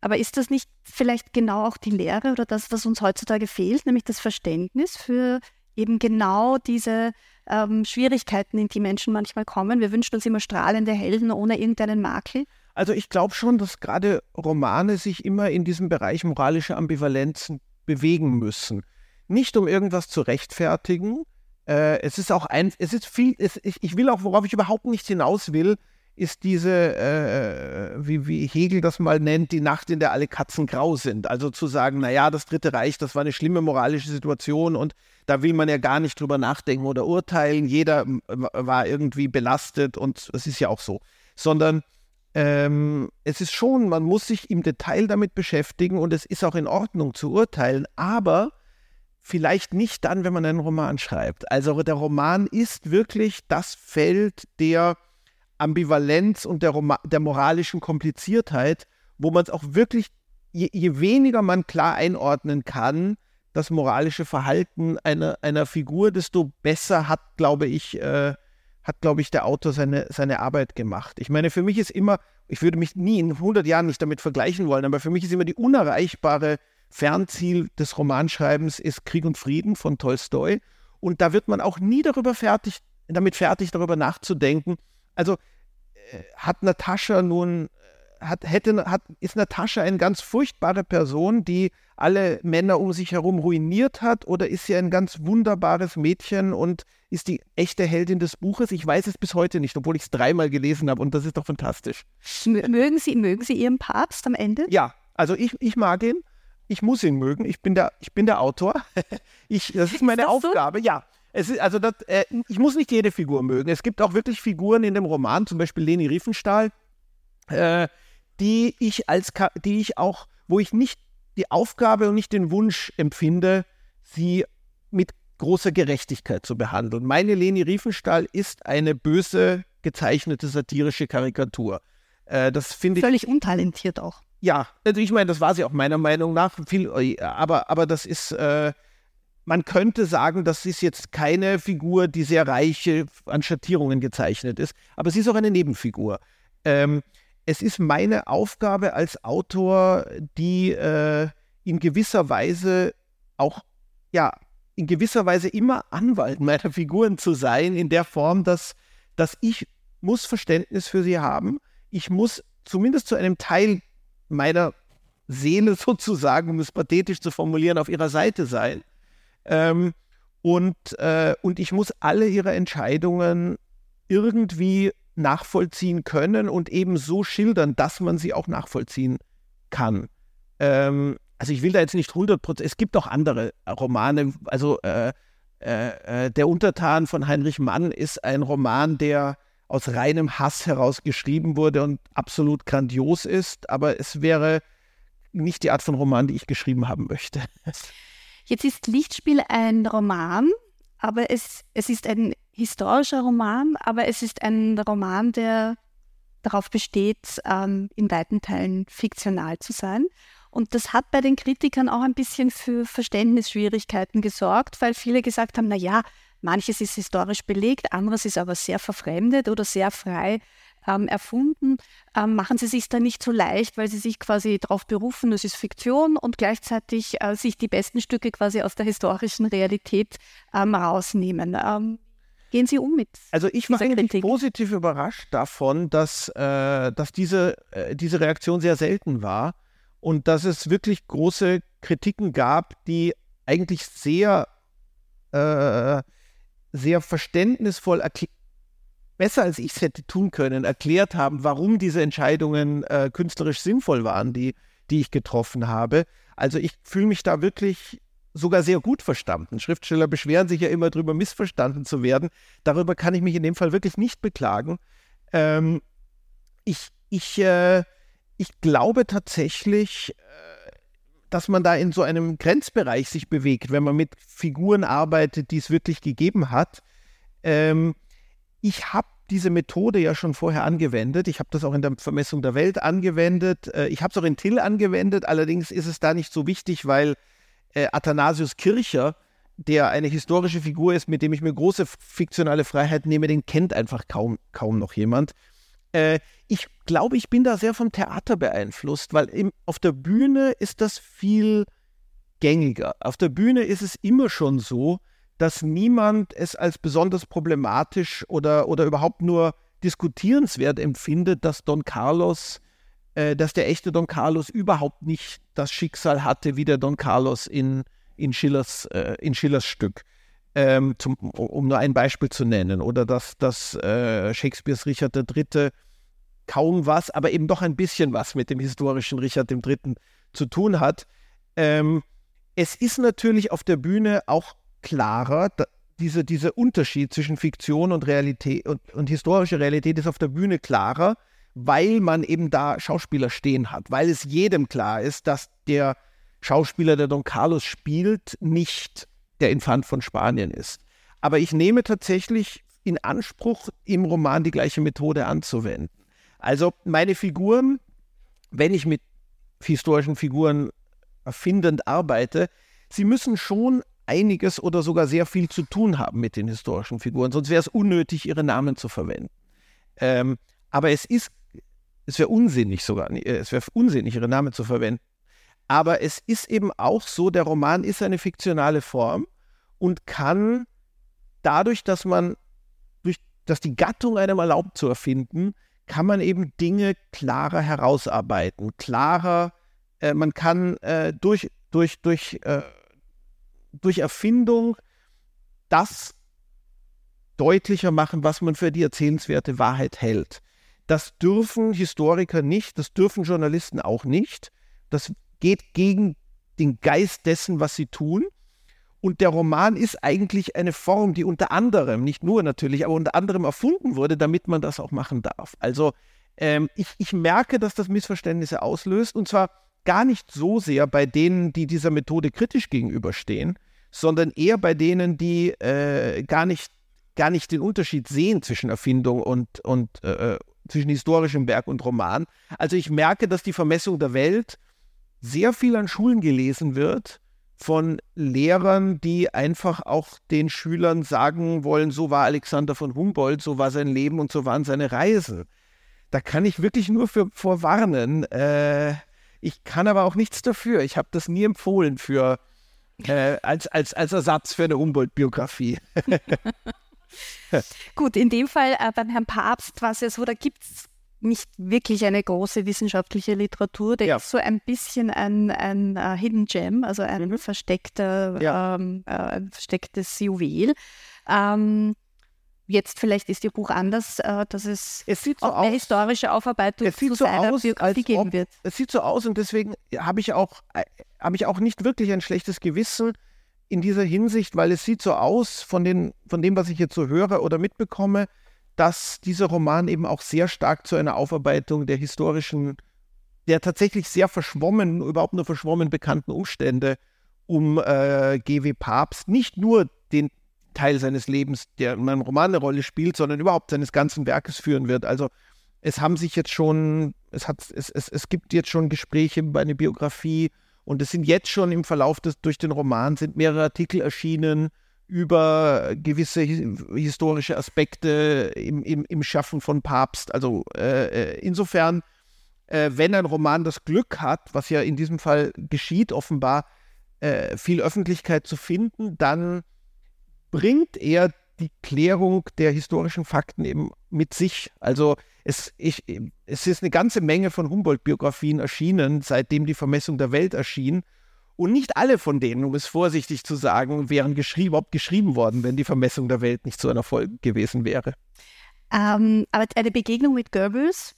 Aber ist das nicht vielleicht genau auch die Lehre oder das, was uns heutzutage fehlt, nämlich das Verständnis für eben genau diese ähm, Schwierigkeiten, in die Menschen manchmal kommen. Wir wünschen uns immer strahlende Helden ohne irgendeinen Makel. Also ich glaube schon, dass gerade Romane sich immer in diesem Bereich moralische Ambivalenzen bewegen müssen. Nicht um irgendwas zu rechtfertigen. Äh, es ist auch ein, es ist viel, es, ich, ich will auch, worauf ich überhaupt nicht hinaus will, ist diese, äh, wie, wie Hegel das mal nennt, die Nacht, in der alle Katzen grau sind. Also zu sagen, naja, das Dritte Reich, das war eine schlimme moralische Situation und da will man ja gar nicht drüber nachdenken oder urteilen. Jeder war irgendwie belastet und es ist ja auch so. Sondern ähm, es ist schon, man muss sich im Detail damit beschäftigen und es ist auch in Ordnung zu urteilen, aber vielleicht nicht dann, wenn man einen Roman schreibt. Also der Roman ist wirklich das Feld der Ambivalenz und der, Roma der moralischen Kompliziertheit, wo man es auch wirklich, je, je, weniger man klar einordnen kann, das moralische Verhalten einer, einer Figur, desto besser hat, glaube ich, äh, hat, glaube ich, der Autor seine, seine Arbeit gemacht. Ich meine, für mich ist immer, ich würde mich nie in 100 Jahren nicht damit vergleichen wollen, aber für mich ist immer die unerreichbare Fernziel des Romanschreibens ist Krieg und Frieden von Tolstoi. Und da wird man auch nie darüber fertig, damit fertig, darüber nachzudenken, also äh, hat Natascha nun, hat, hätte, hat, ist Natascha eine ganz furchtbare Person, die alle Männer um sich herum ruiniert hat, oder ist sie ein ganz wunderbares Mädchen und ist die echte Heldin des Buches? Ich weiß es bis heute nicht, obwohl ich es dreimal gelesen habe und das ist doch fantastisch. Mögen Sie, mögen Sie Ihren Papst am Ende? Ja, also ich, ich mag ihn. Ich muss ihn mögen. Ich bin der, ich bin der Autor. Ich, das ist meine ist Aufgabe. So? Ja, es ist, also das, äh, ich muss nicht jede Figur mögen. Es gibt auch wirklich Figuren in dem Roman, zum Beispiel Leni Riefenstahl, äh, die ich als die ich auch, wo ich nicht die Aufgabe und nicht den Wunsch empfinde, sie mit großer Gerechtigkeit zu behandeln. Meine Leni Riefenstahl ist eine böse gezeichnete satirische Karikatur. Äh, das finde ich. Völlig untalentiert auch. Ja, also ich meine, das war sie auch meiner Meinung nach. Viel, äh, aber, aber das ist, äh, man könnte sagen, das ist jetzt keine Figur, die sehr reich an Schattierungen gezeichnet ist, aber sie ist auch eine Nebenfigur. Ähm, es ist meine Aufgabe als Autor, die äh, in gewisser Weise auch, ja, in gewisser Weise immer Anwalt meiner Figuren zu sein, in der Form, dass, dass ich muss Verständnis für sie haben. Ich muss zumindest zu einem Teil meiner Seele sozusagen, um es pathetisch zu formulieren, auf ihrer Seite sein. Ähm, und, äh, und ich muss alle ihre Entscheidungen irgendwie nachvollziehen können und eben so schildern, dass man sie auch nachvollziehen kann. Ähm, also ich will da jetzt nicht 100% es gibt auch andere Romane, also äh, äh, äh, Der Untertan von Heinrich Mann ist ein Roman, der aus reinem Hass heraus geschrieben wurde und absolut grandios ist, aber es wäre nicht die Art von Roman, die ich geschrieben haben möchte. Jetzt ist Lichtspiel ein Roman, aber es, es ist ein historischer Roman, aber es ist ein Roman, der darauf besteht, ähm, in weiten Teilen fiktional zu sein. Und das hat bei den Kritikern auch ein bisschen für Verständnisschwierigkeiten gesorgt, weil viele gesagt haben, na ja, manches ist historisch belegt, anderes ist aber sehr verfremdet oder sehr frei ähm, erfunden. Ähm, machen Sie sich da nicht so leicht, weil Sie sich quasi darauf berufen, es ist Fiktion und gleichzeitig äh, sich die besten Stücke quasi aus der historischen Realität ähm, rausnehmen. Gehen Sie um mit? Also ich war eigentlich Kritik? positiv überrascht davon, dass, äh, dass diese, äh, diese Reaktion sehr selten war und dass es wirklich große Kritiken gab, die eigentlich sehr, äh, sehr verständnisvoll besser als ich es hätte tun können, erklärt haben, warum diese Entscheidungen äh, künstlerisch sinnvoll waren, die, die ich getroffen habe. Also ich fühle mich da wirklich sogar sehr gut verstanden. Schriftsteller beschweren sich ja immer darüber, missverstanden zu werden. Darüber kann ich mich in dem Fall wirklich nicht beklagen. Ähm, ich, ich, äh, ich glaube tatsächlich, äh, dass man da in so einem Grenzbereich sich bewegt, wenn man mit Figuren arbeitet, die es wirklich gegeben hat. Ähm, ich habe diese Methode ja schon vorher angewendet. Ich habe das auch in der Vermessung der Welt angewendet. Äh, ich habe es auch in Till angewendet. Allerdings ist es da nicht so wichtig, weil äh, Athanasius Kircher, der eine historische Figur ist, mit dem ich mir große fiktionale Freiheit nehme, den kennt einfach kaum, kaum noch jemand. Äh, ich glaube, ich bin da sehr vom Theater beeinflusst, weil im, auf der Bühne ist das viel gängiger. Auf der Bühne ist es immer schon so, dass niemand es als besonders problematisch oder, oder überhaupt nur diskutierenswert empfindet, dass Don Carlos äh, dass der echte Don Carlos überhaupt nicht das Schicksal hatte wie der Don Carlos in, in, Schillers, äh, in Schillers Stück. Ähm, zum, um nur ein Beispiel zu nennen. Oder dass, dass äh, Shakespeares Richard III. kaum was, aber eben doch ein bisschen was mit dem historischen Richard III. zu tun hat. Ähm, es ist natürlich auf der Bühne auch klarer, da, diese, dieser Unterschied zwischen Fiktion und Realität und, und historische Realität ist auf der Bühne klarer, weil man eben da Schauspieler stehen hat, weil es jedem klar ist, dass der Schauspieler, der Don Carlos spielt, nicht der Infant von Spanien ist. Aber ich nehme tatsächlich in Anspruch, im Roman die gleiche Methode anzuwenden. Also meine Figuren, wenn ich mit historischen Figuren erfindend arbeite, sie müssen schon einiges oder sogar sehr viel zu tun haben mit den historischen Figuren, sonst wäre es unnötig, ihre Namen zu verwenden. Ähm, aber es ist es wäre unsinnig sogar, äh, es wäre unsinnig, ihre Namen zu verwenden. Aber es ist eben auch so, der Roman ist eine fiktionale Form und kann dadurch, dass man, durch, dass die Gattung einem erlaubt zu erfinden, kann man eben Dinge klarer herausarbeiten, klarer, äh, man kann äh, durch, durch, durch, äh, durch Erfindung das deutlicher machen, was man für die erzählenswerte Wahrheit hält. Das dürfen Historiker nicht, das dürfen Journalisten auch nicht. Das geht gegen den Geist dessen, was sie tun. Und der Roman ist eigentlich eine Form, die unter anderem, nicht nur natürlich, aber unter anderem erfunden wurde, damit man das auch machen darf. Also ähm, ich, ich merke, dass das Missverständnisse auslöst und zwar gar nicht so sehr bei denen, die dieser Methode kritisch gegenüberstehen, sondern eher bei denen, die äh, gar, nicht, gar nicht den Unterschied sehen zwischen Erfindung und, und, äh, zwischen historischem Werk und Roman. Also ich merke, dass die Vermessung der Welt sehr viel an Schulen gelesen wird von Lehrern, die einfach auch den Schülern sagen wollen, so war Alexander von Humboldt, so war sein Leben und so waren seine Reisen. Da kann ich wirklich nur für, vorwarnen. Äh, ich kann aber auch nichts dafür. Ich habe das nie empfohlen für äh, als, als, als Ersatz für eine Humboldt-Biografie. Gut, in dem Fall äh, beim Herrn Papst war es ja so, da gibt es nicht wirklich eine große wissenschaftliche Literatur. Der ja. ist so ein bisschen ein, ein uh, Hidden Gem, also ein mhm. versteckter, ja. ähm, äh, verstecktes Juwel. Ähm, jetzt vielleicht ist Ihr Buch anders, äh, dass es, es sieht so aus, eine historische Aufarbeitung es sieht zu so aus, Biografie geben wird. Es sieht so aus und deswegen habe ich auch äh, habe ich auch nicht wirklich ein schlechtes Gewissen, in dieser Hinsicht, weil es sieht so aus, von, den, von dem, was ich jetzt so höre oder mitbekomme, dass dieser Roman eben auch sehr stark zu einer Aufarbeitung der historischen, der tatsächlich sehr verschwommen, überhaupt nur verschwommen bekannten Umstände um äh, G.W. Papst, nicht nur den Teil seines Lebens, der in meinem Roman eine Rolle spielt, sondern überhaupt seines ganzen Werkes führen wird. Also es haben sich jetzt schon, es, hat, es, es, es gibt jetzt schon Gespräche über eine Biografie und es sind jetzt schon im Verlauf des, durch den Roman sind mehrere Artikel erschienen über gewisse historische Aspekte im, im, im Schaffen von Papst. Also äh, äh, insofern, äh, wenn ein Roman das Glück hat, was ja in diesem Fall geschieht, offenbar äh, viel Öffentlichkeit zu finden, dann bringt er die Klärung der historischen Fakten eben mit sich. Also es, ich, es ist eine ganze Menge von Humboldt-Biografien erschienen, seitdem die Vermessung der Welt erschien. Und nicht alle von denen, um es vorsichtig zu sagen, wären geschrieben, überhaupt geschrieben worden, wenn die Vermessung der Welt nicht so ein Erfolg gewesen wäre. Ähm, aber eine Begegnung mit Goebbels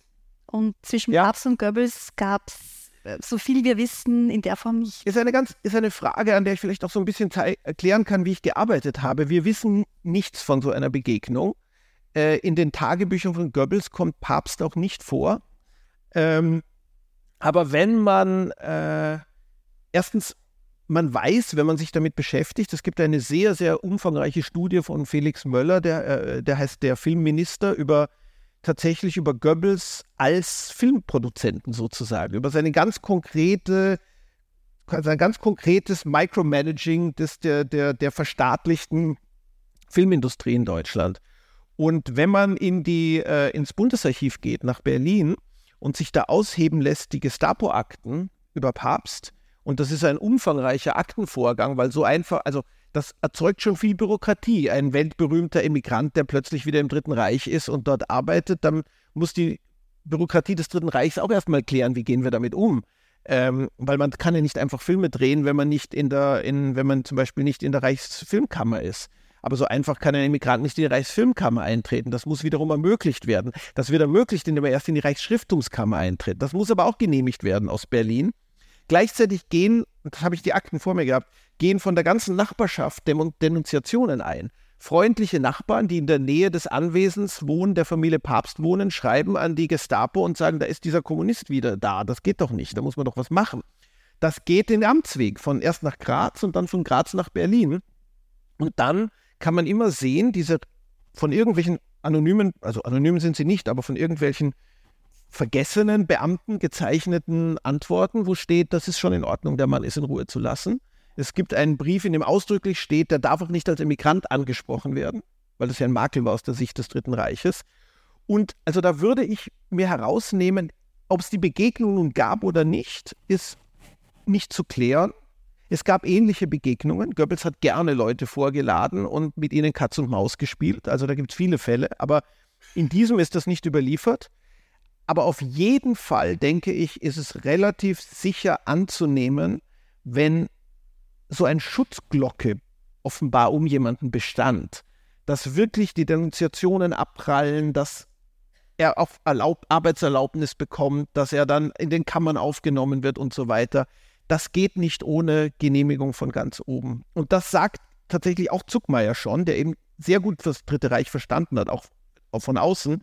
und zwischen ja. Papst und Goebbels gab es, äh, so viel wir wissen, in der Form nicht. Ist eine ganz, ist eine Frage, an der ich vielleicht auch so ein bisschen erklären kann, wie ich gearbeitet habe. Wir wissen nichts von so einer Begegnung. Äh, in den Tagebüchern von Goebbels kommt Papst auch nicht vor. Ähm, aber wenn man äh, erstens, man weiß, wenn man sich damit beschäftigt, es gibt eine sehr, sehr umfangreiche Studie von Felix Möller, der, äh, der heißt der Filmminister, über tatsächlich über Goebbels als Filmproduzenten sozusagen, über seine ganz konkrete, sein ganz konkretes Micromanaging des, der, der, der verstaatlichten Filmindustrie in Deutschland. Und wenn man in die, äh, ins Bundesarchiv geht, nach Berlin, und sich da ausheben lässt, die Gestapo-Akten über Papst, und das ist ein umfangreicher Aktenvorgang, weil so einfach, also das erzeugt schon viel Bürokratie. Ein weltberühmter Emigrant, der plötzlich wieder im Dritten Reich ist und dort arbeitet, dann muss die Bürokratie des Dritten Reichs auch erstmal klären, wie gehen wir damit um. Ähm, weil man kann ja nicht einfach Filme drehen, wenn man nicht in der, in, wenn man zum Beispiel nicht in der Reichsfilmkammer ist. Aber so einfach kann ein Emigrant nicht in die Reichsfilmkammer eintreten. Das muss wiederum ermöglicht werden. Das wird ermöglicht, indem er erst in die Reichsschriftungskammer eintritt. Das muss aber auch genehmigt werden aus Berlin. Gleichzeitig gehen, das habe ich die Akten vor mir gehabt, gehen von der ganzen Nachbarschaft Denunziationen ein. Freundliche Nachbarn, die in der Nähe des Anwesens wohnen, der Familie Papst wohnen, schreiben an die Gestapo und sagen, da ist dieser Kommunist wieder da. Das geht doch nicht, da muss man doch was machen. Das geht den Amtsweg von erst nach Graz und dann von Graz nach Berlin. Und dann kann man immer sehen, diese von irgendwelchen anonymen, also anonym sind sie nicht, aber von irgendwelchen vergessenen Beamten gezeichneten Antworten, wo steht, das ist schon in Ordnung, der Mann ist in Ruhe zu lassen. Es gibt einen Brief, in dem ausdrücklich steht, der darf auch nicht als Emigrant angesprochen werden, weil das ja ein Makel war aus der Sicht des Dritten Reiches. Und also da würde ich mir herausnehmen, ob es die Begegnung nun gab oder nicht, ist nicht zu klären. Es gab ähnliche Begegnungen. Goebbels hat gerne Leute vorgeladen und mit ihnen Katz und Maus gespielt. Also da gibt es viele Fälle, aber in diesem ist das nicht überliefert. Aber auf jeden Fall, denke ich, ist es relativ sicher anzunehmen, wenn so ein Schutzglocke offenbar um jemanden bestand, dass wirklich die Denunziationen abprallen, dass er auf Erlaub Arbeitserlaubnis bekommt, dass er dann in den Kammern aufgenommen wird und so weiter. Das geht nicht ohne Genehmigung von ganz oben. Und das sagt tatsächlich auch Zuckmeier schon, der eben sehr gut das Dritte Reich verstanden hat, auch, auch von außen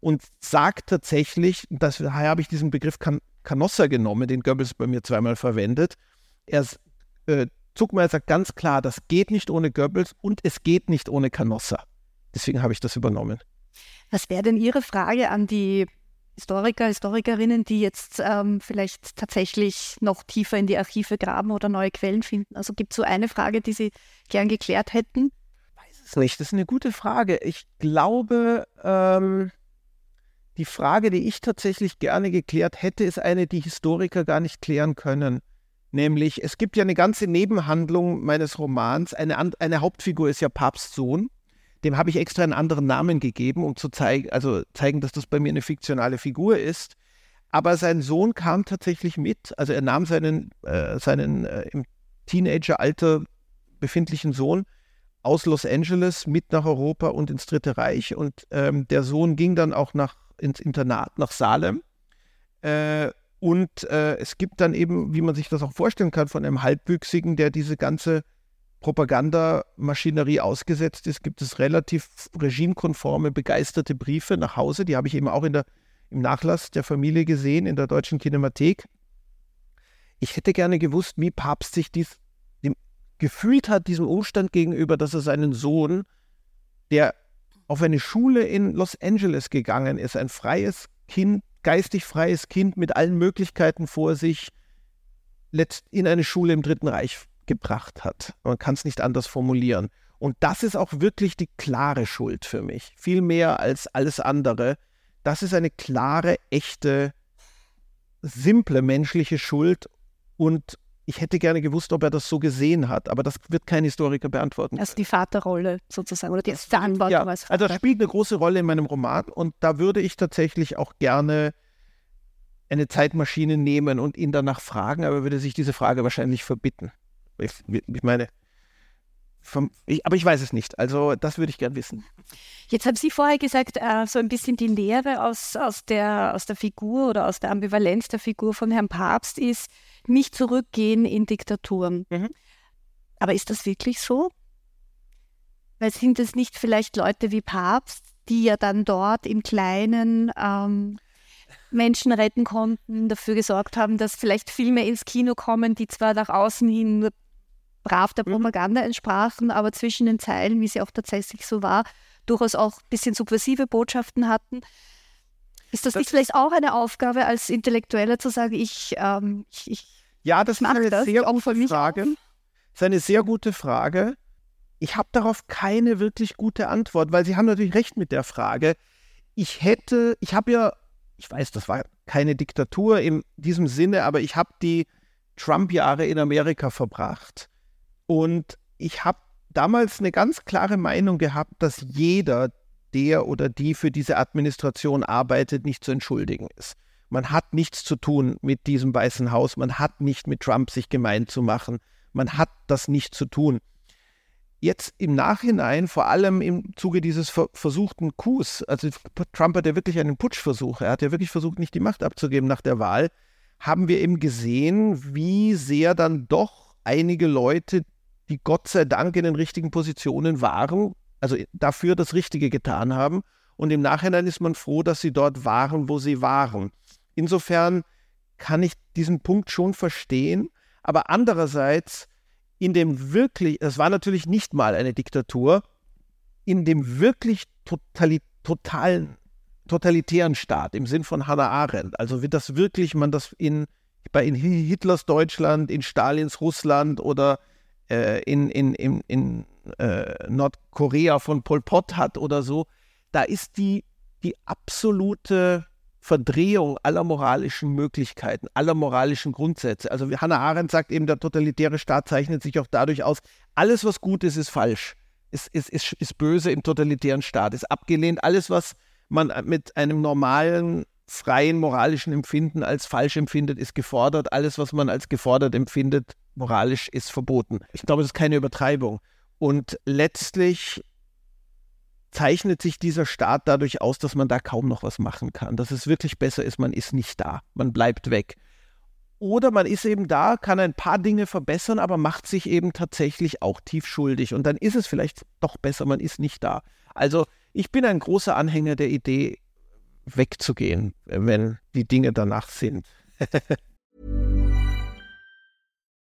und sagt tatsächlich, das, daher habe ich diesen Begriff kan Canossa genommen, den Goebbels bei mir zweimal verwendet. Er äh, Zuckmeier sagt ganz klar, das geht nicht ohne Goebbels und es geht nicht ohne Canossa. Deswegen habe ich das übernommen. Was wäre denn Ihre Frage an die Historiker, Historikerinnen, die jetzt ähm, vielleicht tatsächlich noch tiefer in die Archive graben oder neue Quellen finden? Also gibt es so eine Frage, die Sie gern geklärt hätten? Weiß es nicht. Das ist eine gute Frage. Ich glaube, ähm, die Frage, die ich tatsächlich gerne geklärt hätte, ist eine, die Historiker gar nicht klären können. Nämlich, es gibt ja eine ganze Nebenhandlung meines Romans. Eine, eine Hauptfigur ist ja Papst Sohn. Dem habe ich extra einen anderen Namen gegeben, um zu zeigen, also zeigen, dass das bei mir eine fiktionale Figur ist. Aber sein Sohn kam tatsächlich mit. Also er nahm seinen, äh, seinen äh, im Teenageralter befindlichen Sohn aus Los Angeles mit nach Europa und ins Dritte Reich. Und ähm, der Sohn ging dann auch nach ins Internat nach Salem. Äh, und äh, es gibt dann eben, wie man sich das auch vorstellen kann, von einem Halbwüchsigen, der diese ganze Propagandamaschinerie ausgesetzt ist, gibt es relativ regimekonforme, begeisterte Briefe nach Hause. Die habe ich eben auch in der, im Nachlass der Familie gesehen, in der deutschen Kinemathek. Ich hätte gerne gewusst, wie Papst sich dies dem, gefühlt hat, diesem Umstand gegenüber, dass er seinen Sohn, der auf eine Schule in Los Angeles gegangen ist, ein freies Kind, geistig freies Kind mit allen Möglichkeiten vor sich, in eine Schule im Dritten Reich gebracht hat. Man kann es nicht anders formulieren. Und das ist auch wirklich die klare Schuld für mich. Viel mehr als alles andere. Das ist eine klare, echte, simple menschliche Schuld. Und ich hätte gerne gewusst, ob er das so gesehen hat, aber das wird kein Historiker beantworten. Also die Vaterrolle sozusagen oder die Verantwortung ja, als Vater. Also das spielt eine große Rolle in meinem Roman und da würde ich tatsächlich auch gerne eine Zeitmaschine nehmen und ihn danach fragen, aber würde sich diese Frage wahrscheinlich verbitten. Ich, ich meine, vom, ich, aber ich weiß es nicht. Also das würde ich gern wissen. Jetzt haben Sie vorher gesagt, äh, so ein bisschen die Lehre aus, aus, der, aus der Figur oder aus der Ambivalenz der Figur von Herrn Papst ist, nicht zurückgehen in Diktaturen. Mhm. Aber ist das wirklich so? Weil sind es nicht vielleicht Leute wie Papst, die ja dann dort im Kleinen ähm, Menschen retten konnten, dafür gesorgt haben, dass vielleicht Filme ins Kino kommen, die zwar nach außen hin nur brav der mhm. Propaganda entsprachen, aber zwischen den Zeilen, wie sie auch tatsächlich so war, durchaus auch ein bisschen subversive Botschaften hatten. Ist das, das nicht vielleicht auch eine Aufgabe als Intellektueller zu sagen, ich, ähm, ich, ich Ja, das ist eine das, sehr gute Frage. Das ist eine sehr gute Frage. Ich habe darauf keine wirklich gute Antwort, weil Sie haben natürlich recht mit der Frage. Ich hätte, ich habe ja, ich weiß, das war keine Diktatur in diesem Sinne, aber ich habe die Trump-Jahre in Amerika verbracht. Und ich habe damals eine ganz klare Meinung gehabt, dass jeder, der oder die für diese Administration arbeitet, nicht zu entschuldigen ist. Man hat nichts zu tun mit diesem Weißen Haus, man hat nicht mit Trump sich gemein zu machen, man hat das nicht zu tun. Jetzt im Nachhinein, vor allem im Zuge dieses ver versuchten Coups, also Trump hat ja wirklich einen Putschversuch, er hat ja wirklich versucht, nicht die Macht abzugeben nach der Wahl, haben wir eben gesehen, wie sehr dann doch einige Leute, die Gott sei Dank in den richtigen Positionen waren, also dafür das Richtige getan haben. Und im Nachhinein ist man froh, dass sie dort waren, wo sie waren. Insofern kann ich diesen Punkt schon verstehen. Aber andererseits, in dem wirklich, es war natürlich nicht mal eine Diktatur, in dem wirklich totali totalen, totalitären Staat im Sinn von Hannah Arendt, also wird das wirklich man das in, in Hitlers Deutschland, in Stalins Russland oder äh, in, in, in, in äh, Nordkorea von Pol Pot hat oder so, da ist die, die absolute Verdrehung aller moralischen Möglichkeiten, aller moralischen Grundsätze. Also wie Hannah Arendt sagt eben, der totalitäre Staat zeichnet sich auch dadurch aus, alles, was gut ist, ist falsch, ist, ist, ist, ist böse im totalitären Staat, ist abgelehnt. Alles, was man mit einem normalen, freien moralischen Empfinden als falsch empfindet, ist gefordert. Alles, was man als gefordert empfindet, moralisch ist verboten. Ich glaube, das ist keine Übertreibung. Und letztlich zeichnet sich dieser Staat dadurch aus, dass man da kaum noch was machen kann. Dass es wirklich besser ist, man ist nicht da, man bleibt weg. Oder man ist eben da, kann ein paar Dinge verbessern, aber macht sich eben tatsächlich auch tief schuldig. Und dann ist es vielleicht doch besser, man ist nicht da. Also ich bin ein großer Anhänger der Idee, wegzugehen, wenn die Dinge danach sind.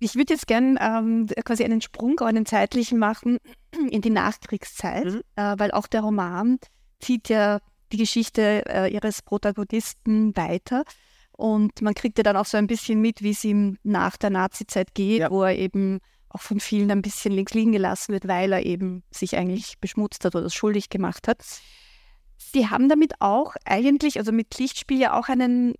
Ich würde jetzt gern ähm, quasi einen Sprung, einen zeitlichen machen in die Nachkriegszeit, mhm. äh, weil auch der Roman zieht ja die Geschichte äh, ihres Protagonisten weiter. Und man kriegt ja dann auch so ein bisschen mit, wie es ihm nach der Nazizeit geht, ja. wo er eben auch von vielen ein bisschen links liegen gelassen wird, weil er eben sich eigentlich beschmutzt hat oder schuldig gemacht hat. Sie haben damit auch eigentlich, also mit Lichtspiel ja auch einen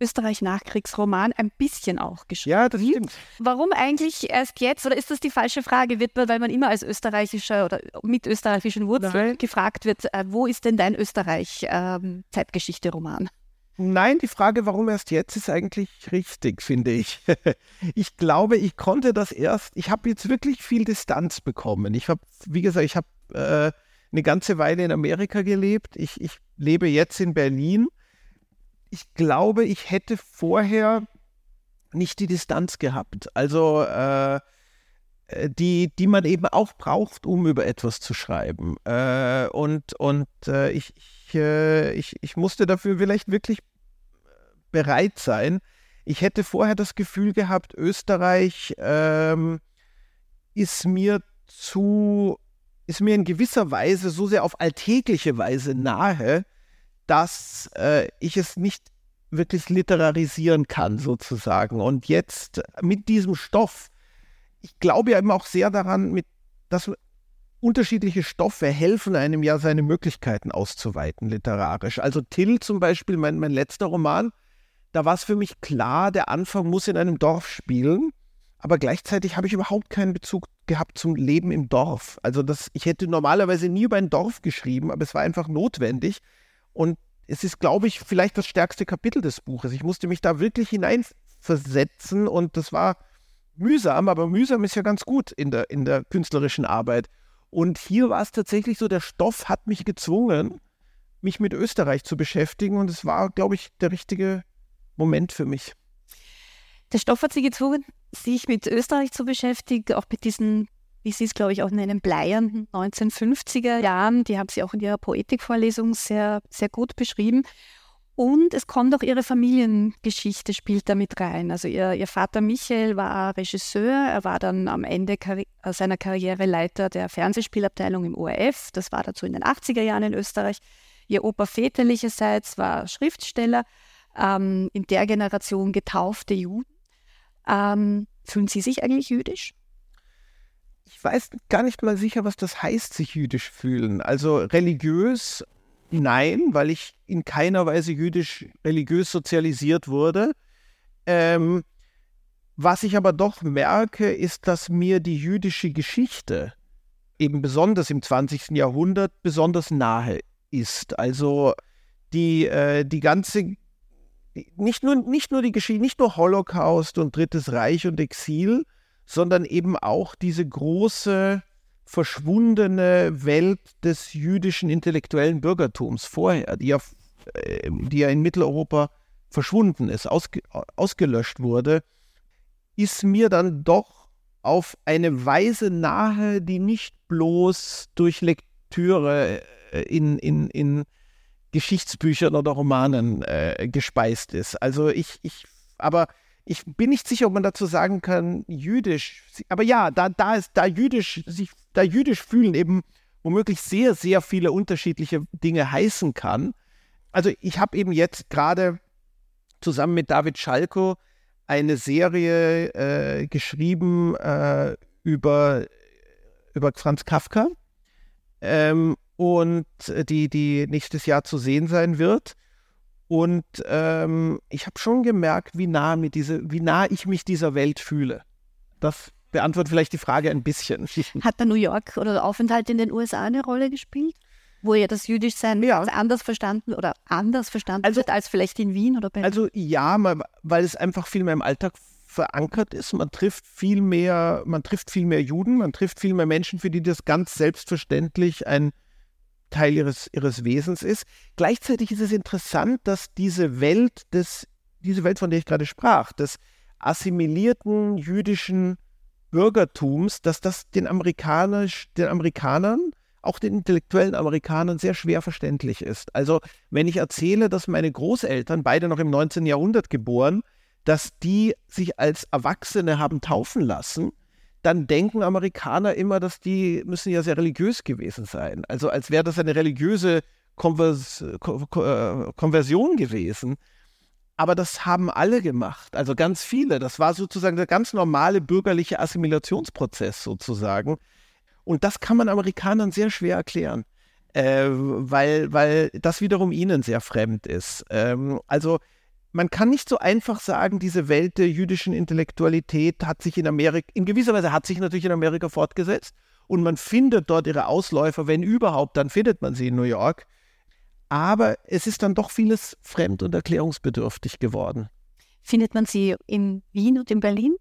Österreich-Nachkriegsroman ein bisschen auch geschrieben. Ja, das stimmt. Warum eigentlich erst jetzt? Oder ist das die falsche Frage? Wird man, weil man immer als österreichischer oder mit österreichischen Wurzeln Nein. gefragt wird, äh, wo ist denn dein Österreich-Zeitgeschichte-Roman? Ähm, Nein, die Frage, warum erst jetzt, ist eigentlich richtig, finde ich. ich glaube, ich konnte das erst, ich habe jetzt wirklich viel Distanz bekommen. Ich habe, wie gesagt, ich habe äh, eine ganze Weile in Amerika gelebt. Ich, ich lebe jetzt in Berlin ich glaube, ich hätte vorher nicht die Distanz gehabt. Also äh, äh, die, die man eben auch braucht, um über etwas zu schreiben. Äh, und und äh, ich, ich, äh, ich, musste dafür vielleicht wirklich bereit sein. Ich hätte vorher das Gefühl gehabt, Österreich ähm, ist mir zu, ist mir in gewisser Weise so sehr auf alltägliche Weise nahe, dass äh, ich es nicht wirklich literarisieren kann, sozusagen. Und jetzt mit diesem Stoff, ich glaube ja immer auch sehr daran, mit, dass unterschiedliche Stoffe helfen einem ja, seine Möglichkeiten auszuweiten, literarisch. Also Till zum Beispiel, mein, mein letzter Roman, da war es für mich klar, der Anfang muss in einem Dorf spielen, aber gleichzeitig habe ich überhaupt keinen Bezug gehabt zum Leben im Dorf. Also das, ich hätte normalerweise nie über ein Dorf geschrieben, aber es war einfach notwendig. Und es ist, glaube ich, vielleicht das stärkste Kapitel des Buches. Ich musste mich da wirklich hineinversetzen und das war mühsam, aber mühsam ist ja ganz gut in der, in der künstlerischen Arbeit. Und hier war es tatsächlich so, der Stoff hat mich gezwungen, mich mit Österreich zu beschäftigen und es war, glaube ich, der richtige Moment für mich. Der Stoff hat Sie gezwungen, sich mit Österreich zu beschäftigen, auch mit diesen, wie Sie es, glaube ich, auch in einem bleiernden 1950er Jahren, die haben Sie auch in Ihrer Poetikvorlesung sehr, sehr gut beschrieben. Und es kommt auch ihre Familiengeschichte, spielt damit rein. Also ihr, ihr Vater Michael war Regisseur, er war dann am Ende Karri seiner Karriere Leiter der Fernsehspielabteilung im ORF, das war dazu in den 80er Jahren in Österreich. Ihr Opa väterlicherseits war Schriftsteller, ähm, in der Generation getaufte Juden. Ähm, fühlen Sie sich eigentlich jüdisch? Ich weiß gar nicht mal sicher, was das heißt, sich jüdisch fühlen. Also religiös Nein, weil ich in keiner Weise jüdisch religiös sozialisiert wurde. Ähm, was ich aber doch merke, ist, dass mir die jüdische Geschichte eben besonders im 20. Jahrhundert besonders nahe ist. Also die, äh, die ganze, nicht nur, nicht nur die Geschichte, nicht nur Holocaust und Drittes Reich und Exil, sondern eben auch diese große verschwundene Welt des jüdischen intellektuellen Bürgertums vorher, die ja, äh, die ja in Mitteleuropa verschwunden ist, ausge, ausgelöscht wurde, ist mir dann doch auf eine Weise nahe, die nicht bloß durch Lektüre äh, in, in, in Geschichtsbüchern oder Romanen äh, gespeist ist. Also ich, ich, aber ich bin nicht sicher, ob man dazu sagen kann, jüdisch. Aber ja, da, da ist, da jüdisch, sich, da jüdisch fühlen eben womöglich sehr, sehr viele unterschiedliche Dinge heißen kann. Also ich habe eben jetzt gerade zusammen mit David Schalko eine Serie äh, geschrieben äh, über, über Franz Kafka ähm, und die, die nächstes Jahr zu sehen sein wird. Und ähm, ich habe schon gemerkt, wie nah, mir diese, wie nah ich mich dieser Welt fühle. Das beantwortet vielleicht die Frage ein bisschen. Hat der New York oder der Aufenthalt in den USA eine Rolle gespielt? Wo ja das Jüdischsein ja. anders verstanden oder anders verstanden also, wird als vielleicht in Wien oder Berlin? Also ja, weil es einfach viel mehr im Alltag verankert ist. Man trifft viel mehr, man trifft viel mehr Juden, man trifft viel mehr Menschen, für die das ganz selbstverständlich ein Teil ihres, ihres Wesens ist. Gleichzeitig ist es interessant, dass diese Welt des, diese Welt, von der ich gerade sprach, des assimilierten jüdischen Bürgertums, dass das den, Amerikanisch, den Amerikanern, auch den intellektuellen Amerikanern sehr schwer verständlich ist. Also wenn ich erzähle, dass meine Großeltern, beide noch im 19. Jahrhundert geboren, dass die sich als Erwachsene haben taufen lassen, dann denken Amerikaner immer, dass die müssen ja sehr religiös gewesen sein. Also als wäre das eine religiöse Konvers äh, Konversion gewesen. Aber das haben alle gemacht, also ganz viele. Das war sozusagen der ganz normale bürgerliche Assimilationsprozess sozusagen. Und das kann man Amerikanern sehr schwer erklären, äh, weil, weil das wiederum ihnen sehr fremd ist. Ähm, also man kann nicht so einfach sagen, diese Welt der jüdischen Intellektualität hat sich in Amerika, in gewisser Weise hat sich natürlich in Amerika fortgesetzt und man findet dort ihre Ausläufer, wenn überhaupt, dann findet man sie in New York. Aber es ist dann doch vieles fremd und erklärungsbedürftig geworden. Findet man sie in Wien und in Berlin?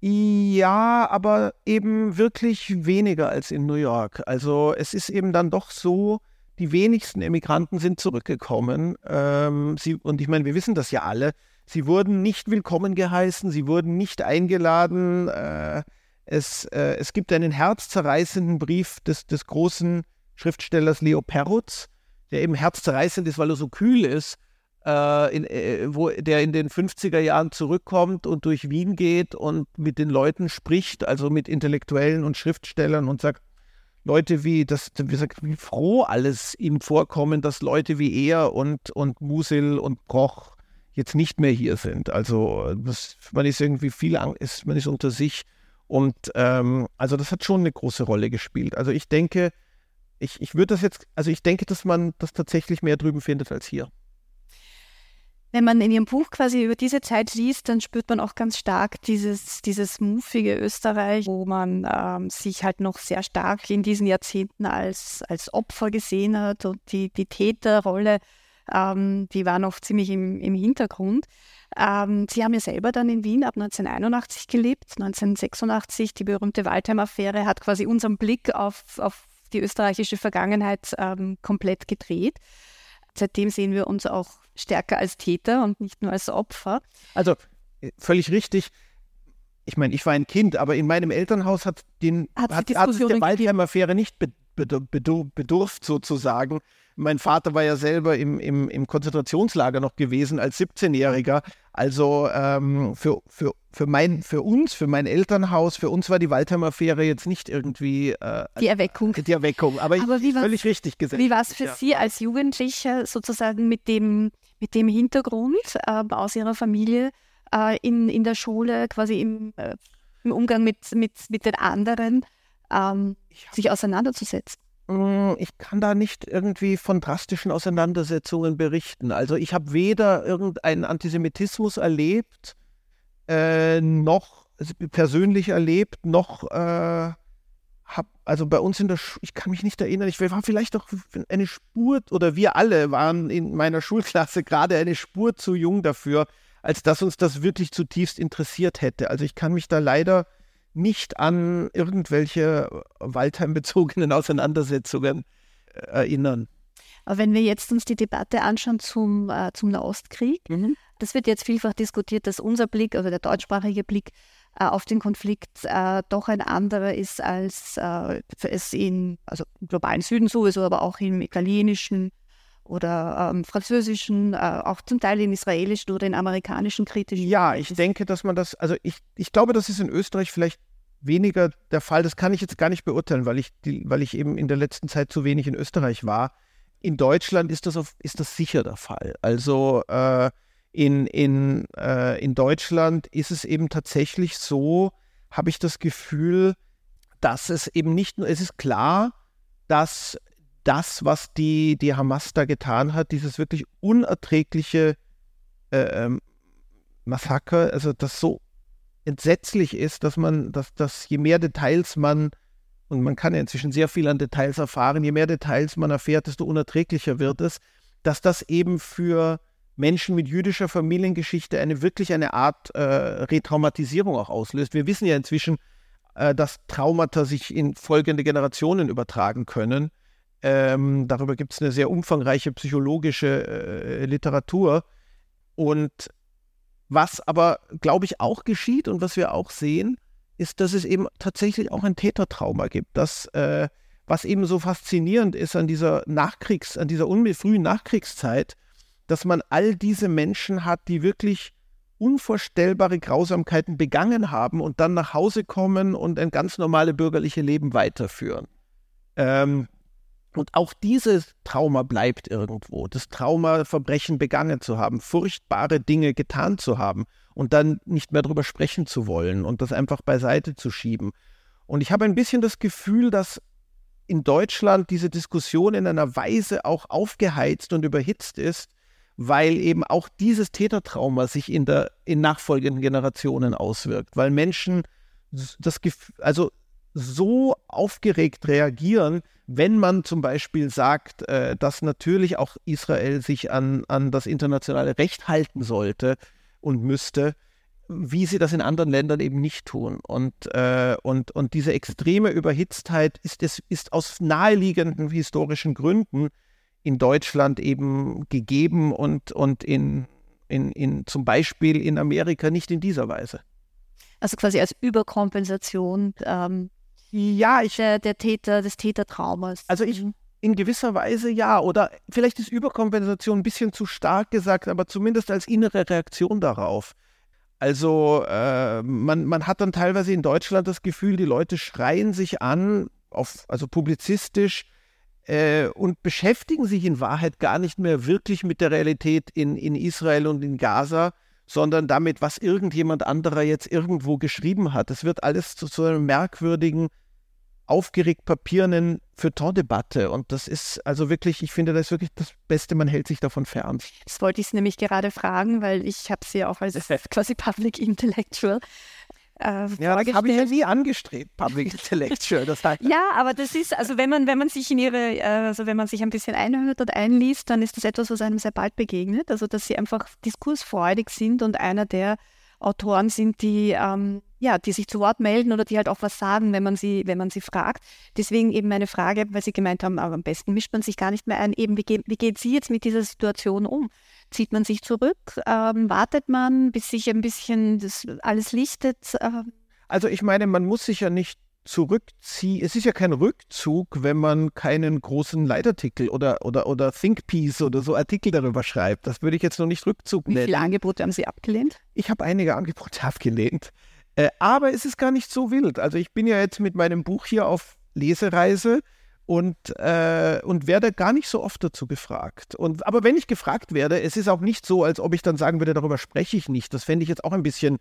Ja, aber eben wirklich weniger als in New York. Also es ist eben dann doch so, die wenigsten Emigranten sind zurückgekommen. Ähm, sie, und ich meine, wir wissen das ja alle. Sie wurden nicht willkommen geheißen, sie wurden nicht eingeladen. Äh, Es, äh, es gibt einen herzzerreißenden Brief des, des großen Schriftstellers Leo Perutz, der eben herzzerreißend ist, weil er so kühl ist, äh, in, äh, wo der in den 50er Jahren zurückkommt und durch Wien geht und mit den Leuten spricht, also mit Intellektuellen und Schriftstellern und sagt, Leute wie, das, wie, sagt, wie froh alles ihm vorkommen, dass Leute wie er und, und Musil und Koch jetzt nicht mehr hier sind. Also das, man ist irgendwie viel, ist, man ist unter sich und ähm, also das hat schon eine große Rolle gespielt. Also ich denke, ich, ich würde das jetzt, also ich denke, dass man das tatsächlich mehr drüben findet als hier. Wenn man in Ihrem Buch quasi über diese Zeit liest, dann spürt man auch ganz stark dieses, dieses muffige Österreich, wo man ähm, sich halt noch sehr stark in diesen Jahrzehnten als, als Opfer gesehen hat und die, die Täterrolle, ähm, die war noch ziemlich im, im Hintergrund. Ähm, Sie haben ja selber dann in Wien ab 1981 gelebt, 1986, die berühmte Waldheim-Affäre hat quasi unseren Blick auf, auf die österreichische Vergangenheit ähm, komplett gedreht. Seitdem sehen wir uns auch stärker als Täter und nicht nur als Opfer. Also äh, völlig richtig. Ich meine, ich war ein Kind, aber in meinem Elternhaus hat, den, hat, hat, hat der Waldheim-Affäre nicht bedurft sozusagen mein Vater war ja selber im, im, im Konzentrationslager noch gewesen als 17-Jähriger. Also ähm, für, für, für, mein, für uns, für mein Elternhaus, für uns war die Waldheim-Affäre jetzt nicht irgendwie äh, die Erweckung. Die Erweckung, aber, aber ich, völlig richtig gesagt. Wie war es für ja. Sie als Jugendlicher sozusagen mit dem, mit dem Hintergrund äh, aus Ihrer Familie äh, in, in der Schule, quasi im, äh, im Umgang mit, mit, mit den anderen, ähm, sich auseinanderzusetzen? Hm, ich kann da nicht irgendwie von drastischen Auseinandersetzungen berichten. Also ich habe weder irgendeinen Antisemitismus erlebt, äh, noch also persönlich erlebt, noch äh, habe, also bei uns in der Schule, ich kann mich nicht erinnern, ich war vielleicht doch eine Spur, oder wir alle waren in meiner Schulklasse gerade eine Spur zu jung dafür, als dass uns das wirklich zutiefst interessiert hätte. Also ich kann mich da leider nicht an irgendwelche Waldheim-bezogenen Auseinandersetzungen äh, erinnern. Aber wenn wir jetzt uns die Debatte anschauen zum, äh, zum Nahostkrieg, mhm. das wird jetzt vielfach diskutiert, dass unser Blick, also der deutschsprachige Blick äh, auf den Konflikt äh, doch ein anderer ist als äh, es in, also im globalen Süden sowieso, aber auch im italienischen oder ähm, französischen, äh, auch zum Teil in israelischen oder in amerikanischen kritischen. Ja, ich denke, dass man das, also ich, ich glaube, das ist in Österreich vielleicht weniger der Fall. Das kann ich jetzt gar nicht beurteilen, weil ich, die, weil ich eben in der letzten Zeit zu wenig in Österreich war. In Deutschland ist das, auf, ist das sicher der Fall. Also äh, in, in, äh, in Deutschland ist es eben tatsächlich so, habe ich das Gefühl, dass es eben nicht nur, es ist klar, dass das, was die, die Hamas da getan hat, dieses wirklich unerträgliche äh, ähm, Massaker, also das so entsetzlich ist, dass man, dass, dass je mehr Details man, und man kann ja inzwischen sehr viel an Details erfahren, je mehr Details man erfährt, desto unerträglicher wird es, dass das eben für Menschen mit jüdischer Familiengeschichte eine wirklich eine Art äh, Retraumatisierung auch auslöst. Wir wissen ja inzwischen, äh, dass Traumata sich in folgende Generationen übertragen können. Ähm, darüber gibt es eine sehr umfangreiche psychologische äh, Literatur. Und was aber, glaube ich, auch geschieht und was wir auch sehen, ist, dass es eben tatsächlich auch ein Tätertrauma gibt. Das, äh, was eben so faszinierend ist an dieser Nachkriegs-, an dieser frühen Nachkriegszeit, dass man all diese Menschen hat, die wirklich unvorstellbare Grausamkeiten begangen haben und dann nach Hause kommen und ein ganz normales bürgerliches Leben weiterführen. Ähm, und auch dieses Trauma bleibt irgendwo. Das Trauma, Verbrechen begangen zu haben, furchtbare Dinge getan zu haben und dann nicht mehr darüber sprechen zu wollen und das einfach beiseite zu schieben. Und ich habe ein bisschen das Gefühl, dass in Deutschland diese Diskussion in einer Weise auch aufgeheizt und überhitzt ist, weil eben auch dieses Tätertrauma sich in der in nachfolgenden Generationen auswirkt, weil Menschen das Gefühl, also so aufgeregt reagieren, wenn man zum Beispiel sagt, äh, dass natürlich auch Israel sich an, an das internationale Recht halten sollte und müsste, wie sie das in anderen Ländern eben nicht tun. Und, äh, und, und diese extreme Überhitztheit ist, ist, ist aus naheliegenden historischen Gründen in Deutschland eben gegeben und, und in, in, in, zum Beispiel in Amerika nicht in dieser Weise. Also quasi als Überkompensation ähm, ja, ich, der, der Täter, des Tätertraumas. Also ich in gewisser Weise ja. Oder vielleicht ist Überkompensation ein bisschen zu stark gesagt, aber zumindest als innere Reaktion darauf. Also äh, man, man hat dann teilweise in Deutschland das Gefühl, die Leute schreien sich an, auf, also publizistisch, äh, und beschäftigen sich in Wahrheit gar nicht mehr wirklich mit der Realität in, in Israel und in Gaza, sondern damit, was irgendjemand anderer jetzt irgendwo geschrieben hat. Es wird alles zu so einem merkwürdigen aufgeregt papierenden Feuilleton-Debatte. Und das ist also wirklich, ich finde, das ist wirklich das Beste, man hält sich davon fern. Das wollte ich nämlich gerade fragen, weil ich habe sie ja auch als quasi Public Intellectual äh, ja, das habe ich ja nie angestrebt, Public Intellectual. Das heißt. ja, aber das ist, also wenn man, wenn man sich in ihre, äh, also wenn man sich ein bisschen einhört und einliest, dann ist das etwas, was einem sehr bald begegnet. Also dass sie einfach diskursfreudig sind und einer der Autoren sind, die ähm, ja, die sich zu Wort melden oder die halt auch was sagen, wenn man sie, wenn man sie fragt. Deswegen eben meine Frage, weil Sie gemeint haben, aber am besten mischt man sich gar nicht mehr ein. Eben, wie, geht, wie geht sie jetzt mit dieser Situation um? Zieht man sich zurück? Ähm, wartet man, bis sich ein bisschen das alles lichtet? Ähm? Also ich meine, man muss sich ja nicht zurückziehen. Es ist ja kein Rückzug, wenn man keinen großen Leitartikel oder, oder, oder Think Piece oder so Artikel darüber schreibt. Das würde ich jetzt noch nicht Rückzug nennen. Wie viele Angebote haben Sie abgelehnt? Ich habe einige Angebote abgelehnt. Äh, aber es ist gar nicht so wild. Also ich bin ja jetzt mit meinem Buch hier auf Lesereise und, äh, und werde gar nicht so oft dazu gefragt. Und, aber wenn ich gefragt werde, es ist auch nicht so, als ob ich dann sagen würde, darüber spreche ich nicht. Das fände ich jetzt auch ein bisschen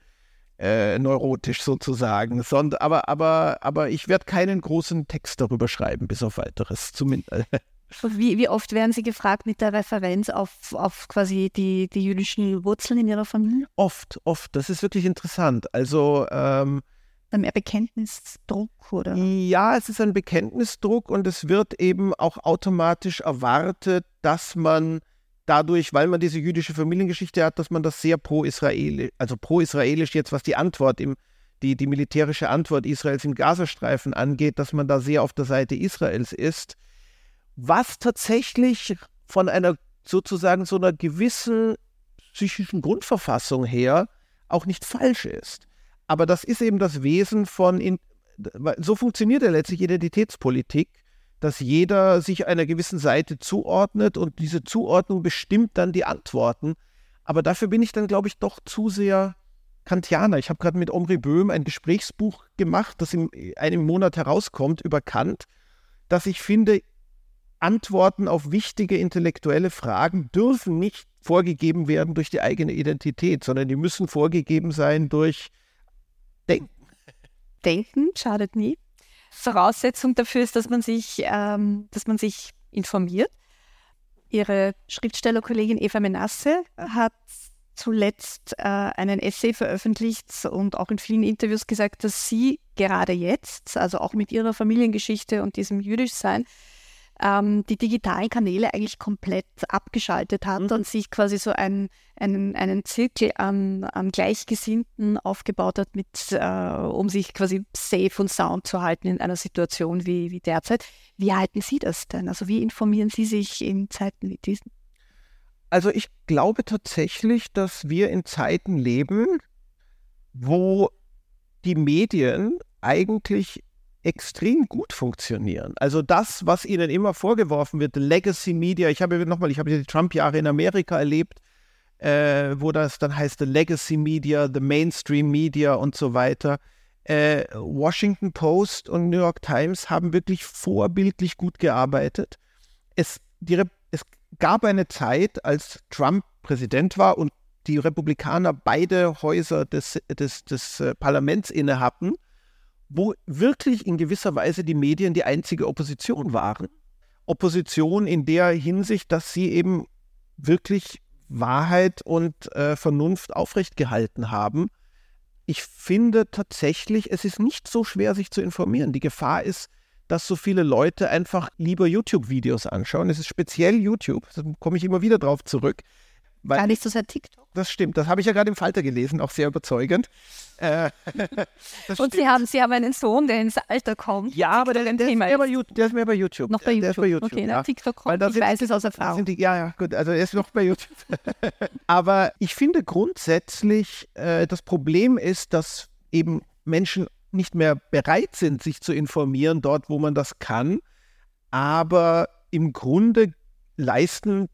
äh, neurotisch sozusagen. Sondern, aber, aber, aber ich werde keinen großen Text darüber schreiben, bis auf weiteres zumindest. Wie, wie oft werden Sie gefragt mit der Referenz auf, auf quasi die, die jüdischen Wurzeln in Ihrer Familie? Oft, oft. Das ist wirklich interessant. Also ähm, mehr Bekenntnisdruck oder? Ja, es ist ein Bekenntnisdruck und es wird eben auch automatisch erwartet, dass man dadurch, weil man diese jüdische Familiengeschichte hat, dass man das sehr pro-israelisch, also pro-israelisch jetzt, was die Antwort im die, die militärische Antwort Israels im Gazastreifen angeht, dass man da sehr auf der Seite Israels ist was tatsächlich von einer sozusagen so einer gewissen psychischen Grundverfassung her auch nicht falsch ist. Aber das ist eben das Wesen von, in, so funktioniert ja letztlich Identitätspolitik, dass jeder sich einer gewissen Seite zuordnet und diese Zuordnung bestimmt dann die Antworten. Aber dafür bin ich dann, glaube ich, doch zu sehr Kantianer. Ich habe gerade mit Omri Böhm ein Gesprächsbuch gemacht, das in einem Monat herauskommt über Kant, das ich finde Antworten auf wichtige intellektuelle Fragen dürfen nicht vorgegeben werden durch die eigene Identität, sondern die müssen vorgegeben sein durch Denken. Denken schadet nie. Voraussetzung dafür ist, dass man sich, ähm, dass man sich informiert. Ihre Schriftstellerkollegin Eva Menasse hat zuletzt äh, einen Essay veröffentlicht und auch in vielen Interviews gesagt, dass sie gerade jetzt, also auch mit ihrer Familiengeschichte und diesem Jüdischsein, ähm, die digitalen Kanäle eigentlich komplett abgeschaltet hat mhm. und sich quasi so ein, einen, einen Zirkel an, an Gleichgesinnten aufgebaut hat, mit, äh, um sich quasi safe und sound zu halten in einer Situation wie, wie derzeit. Wie halten Sie das denn? Also wie informieren Sie sich in Zeiten wie diesen? Also ich glaube tatsächlich, dass wir in Zeiten leben, wo die Medien eigentlich extrem gut funktionieren. Also das, was ihnen immer vorgeworfen wird, Legacy Media, ich habe nochmal, ich habe die Trump-Jahre in Amerika erlebt, äh, wo das dann heißt, the Legacy Media, the Mainstream Media und so weiter. Äh, Washington Post und New York Times haben wirklich vorbildlich gut gearbeitet. Es, die, es gab eine Zeit, als Trump Präsident war und die Republikaner beide Häuser des, des, des äh, Parlaments inne hatten wo wirklich in gewisser Weise die Medien die einzige Opposition waren. Opposition in der Hinsicht, dass sie eben wirklich Wahrheit und äh, Vernunft aufrecht gehalten haben. Ich finde tatsächlich, es ist nicht so schwer, sich zu informieren. Die Gefahr ist, dass so viele Leute einfach lieber YouTube-Videos anschauen. Es ist speziell YouTube, da komme ich immer wieder drauf zurück, weil, Gar nicht so sehr TikTok. Das stimmt, das habe ich ja gerade im Falter gelesen, auch sehr überzeugend. Äh, und Sie haben, Sie haben einen Sohn, der ins Alter kommt. Ja, aber der, der, ist mehr bei, der ist mehr bei YouTube. Noch bei YouTube. Der ist bei YouTube okay, ja. na, TikTok kommt, ich weiß es aus Erfahrung. Die, ja, ja, gut, also er ist noch bei YouTube. aber ich finde grundsätzlich, äh, das Problem ist, dass eben Menschen nicht mehr bereit sind, sich zu informieren, dort, wo man das kann. Aber im Grunde leisten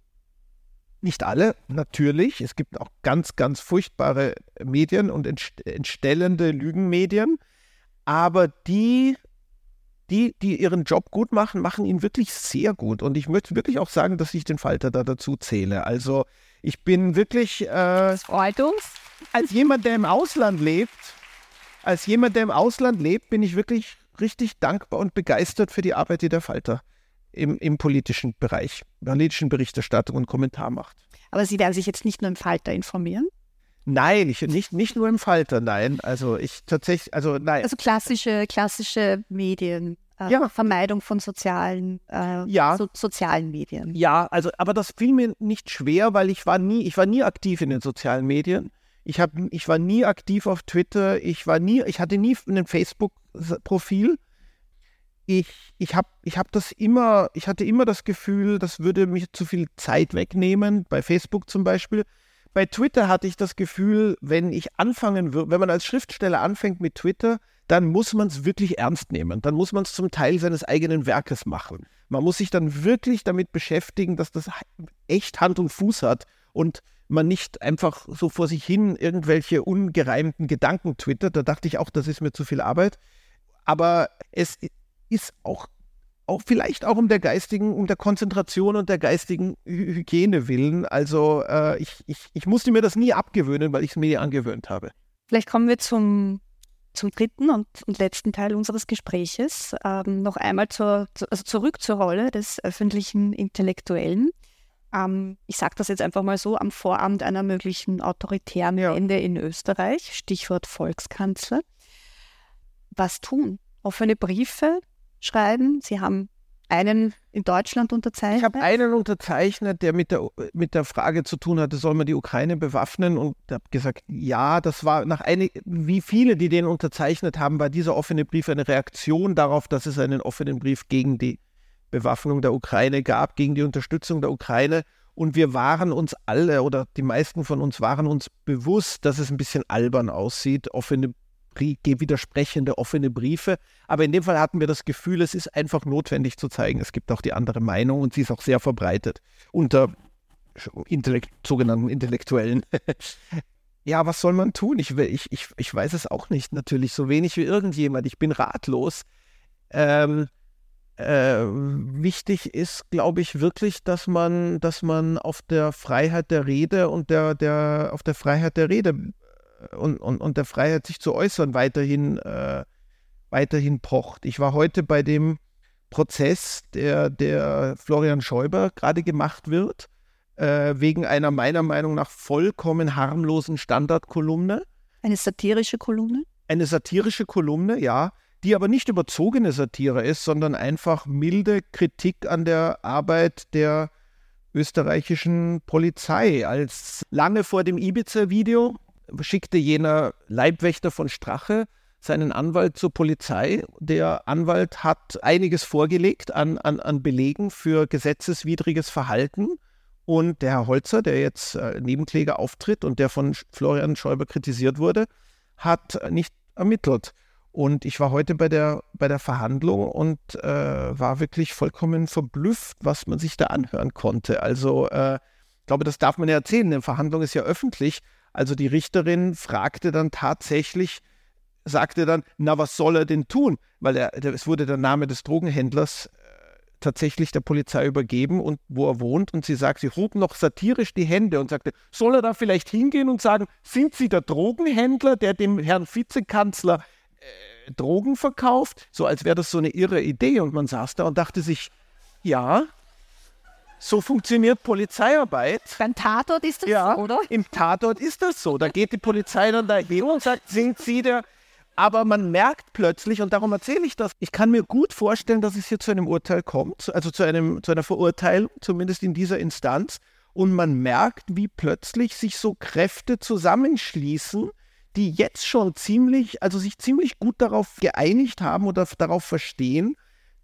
nicht alle, natürlich. Es gibt auch ganz, ganz furchtbare Medien und entstellende Lügenmedien. Aber die, die, die ihren Job gut machen, machen ihn wirklich sehr gut. Und ich möchte wirklich auch sagen, dass ich den Falter da dazu zähle. Also ich bin wirklich. Äh, das freut uns. Als jemand, der im Ausland lebt, als jemand, der im Ausland lebt, bin ich wirklich richtig dankbar und begeistert für die Arbeit, die der Falter im, im politischen Bereich, politischen Berichterstattung und Kommentar macht. Aber Sie werden sich jetzt nicht nur im Falter informieren? Nein, ich, nicht, nicht nur im Falter, nein. Also ich tatsächlich, also nein. Also klassische, klassische Medien. Äh, ja. Vermeidung von sozialen, äh, ja. so, sozialen Medien. Ja, also, aber das fiel mir nicht schwer, weil ich war nie, ich war nie aktiv in den sozialen Medien. Ich, hab, ich war nie aktiv auf Twitter, ich war nie, ich hatte nie ein Facebook-Profil ich, ich habe ich hab das immer, ich hatte immer das Gefühl, das würde mich zu viel Zeit wegnehmen, bei Facebook zum Beispiel. Bei Twitter hatte ich das Gefühl, wenn ich anfangen würde, wenn man als Schriftsteller anfängt mit Twitter, dann muss man es wirklich ernst nehmen. Dann muss man es zum Teil seines eigenen Werkes machen. Man muss sich dann wirklich damit beschäftigen, dass das echt Hand und Fuß hat und man nicht einfach so vor sich hin irgendwelche ungereimten Gedanken twittert. Da dachte ich auch, das ist mir zu viel Arbeit. Aber es ist auch, auch vielleicht auch um der geistigen, um der Konzentration und der geistigen Hygiene willen. Also äh, ich, ich, ich musste mir das nie abgewöhnen, weil ich es mir angewöhnt habe. Vielleicht kommen wir zum, zum dritten und, und letzten Teil unseres Gespräches. Ähm, noch einmal zur, also zurück zur Rolle des öffentlichen Intellektuellen. Ähm, ich sage das jetzt einfach mal so, am Vorabend einer möglichen autoritären ja. Wende in Österreich, Stichwort Volkskanzler. Was tun? Offene Briefe, schreiben. Sie haben einen in Deutschland unterzeichnet. Ich habe einen unterzeichnet, der mit der, mit der Frage zu tun hatte, soll man die Ukraine bewaffnen? Und habe gesagt, ja, das war nach einig, wie viele, die den unterzeichnet haben, war dieser offene Brief eine Reaktion darauf, dass es einen offenen Brief gegen die Bewaffnung der Ukraine gab, gegen die Unterstützung der Ukraine. Und wir waren uns alle oder die meisten von uns waren uns bewusst, dass es ein bisschen albern aussieht, offene widersprechende offene Briefe. Aber in dem Fall hatten wir das Gefühl, es ist einfach notwendig zu zeigen, es gibt auch die andere Meinung und sie ist auch sehr verbreitet unter Intellekt, sogenannten Intellektuellen. ja, was soll man tun? Ich, ich, ich, ich weiß es auch nicht, natürlich, so wenig wie irgendjemand. Ich bin ratlos. Ähm, äh, wichtig ist, glaube ich, wirklich, dass man, dass man auf der Freiheit der Rede und der, der, auf der Freiheit der Rede und, und, und der Freiheit, sich zu äußern, weiterhin, äh, weiterhin pocht. Ich war heute bei dem Prozess, der, der Florian Schäuber gerade gemacht wird, äh, wegen einer meiner Meinung nach vollkommen harmlosen Standardkolumne. Eine satirische Kolumne? Eine satirische Kolumne, ja, die aber nicht überzogene Satire ist, sondern einfach milde Kritik an der Arbeit der österreichischen Polizei. Als lange vor dem Ibiza-Video schickte jener Leibwächter von Strache seinen Anwalt zur Polizei. Der Anwalt hat einiges vorgelegt an, an, an Belegen für gesetzeswidriges Verhalten. Und der Herr Holzer, der jetzt äh, Nebenkläger auftritt und der von Florian Schäuber kritisiert wurde, hat nicht ermittelt. Und ich war heute bei der, bei der Verhandlung und äh, war wirklich vollkommen verblüfft, was man sich da anhören konnte. Also äh, ich glaube, das darf man ja erzählen. Eine Verhandlung ist ja öffentlich. Also die Richterin fragte dann tatsächlich, sagte dann, na, was soll er denn tun? Weil er, es wurde der Name des Drogenhändlers äh, tatsächlich der Polizei übergeben und wo er wohnt. Und sie sagt, sie hob noch satirisch die Hände und sagte, soll er da vielleicht hingehen und sagen, sind Sie der Drogenhändler, der dem Herrn Vizekanzler äh, Drogen verkauft? So als wäre das so eine irre Idee. Und man saß da und dachte sich, ja, so funktioniert Polizeiarbeit. Beim Tatort ist das ja, so, oder? Im Tatort ist das so. Da geht die Polizei dann dahin und sagt, sind Sie der. Aber man merkt plötzlich, und darum erzähle ich das, ich kann mir gut vorstellen, dass es hier zu einem Urteil kommt, also zu, einem, zu einer Verurteilung, zumindest in dieser Instanz. Und man merkt, wie plötzlich sich so Kräfte zusammenschließen, die jetzt schon ziemlich, also sich ziemlich gut darauf geeinigt haben oder darauf verstehen,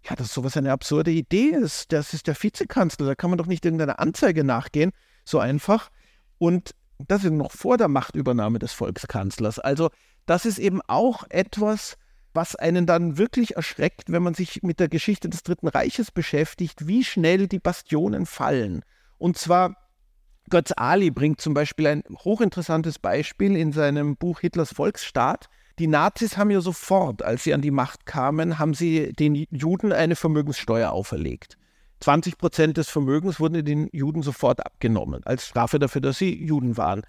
ja, dass sowas eine absurde Idee ist. Das ist der Vizekanzler, da kann man doch nicht irgendeiner Anzeige nachgehen, so einfach. Und das ist noch vor der Machtübernahme des Volkskanzlers. Also das ist eben auch etwas, was einen dann wirklich erschreckt, wenn man sich mit der Geschichte des Dritten Reiches beschäftigt, wie schnell die Bastionen fallen. Und zwar Götz Ali bringt zum Beispiel ein hochinteressantes Beispiel in seinem Buch Hitlers Volksstaat. Die Nazis haben ja sofort, als sie an die Macht kamen, haben sie den Juden eine Vermögenssteuer auferlegt. 20 Prozent des Vermögens wurden den Juden sofort abgenommen, als Strafe dafür, dass sie Juden waren.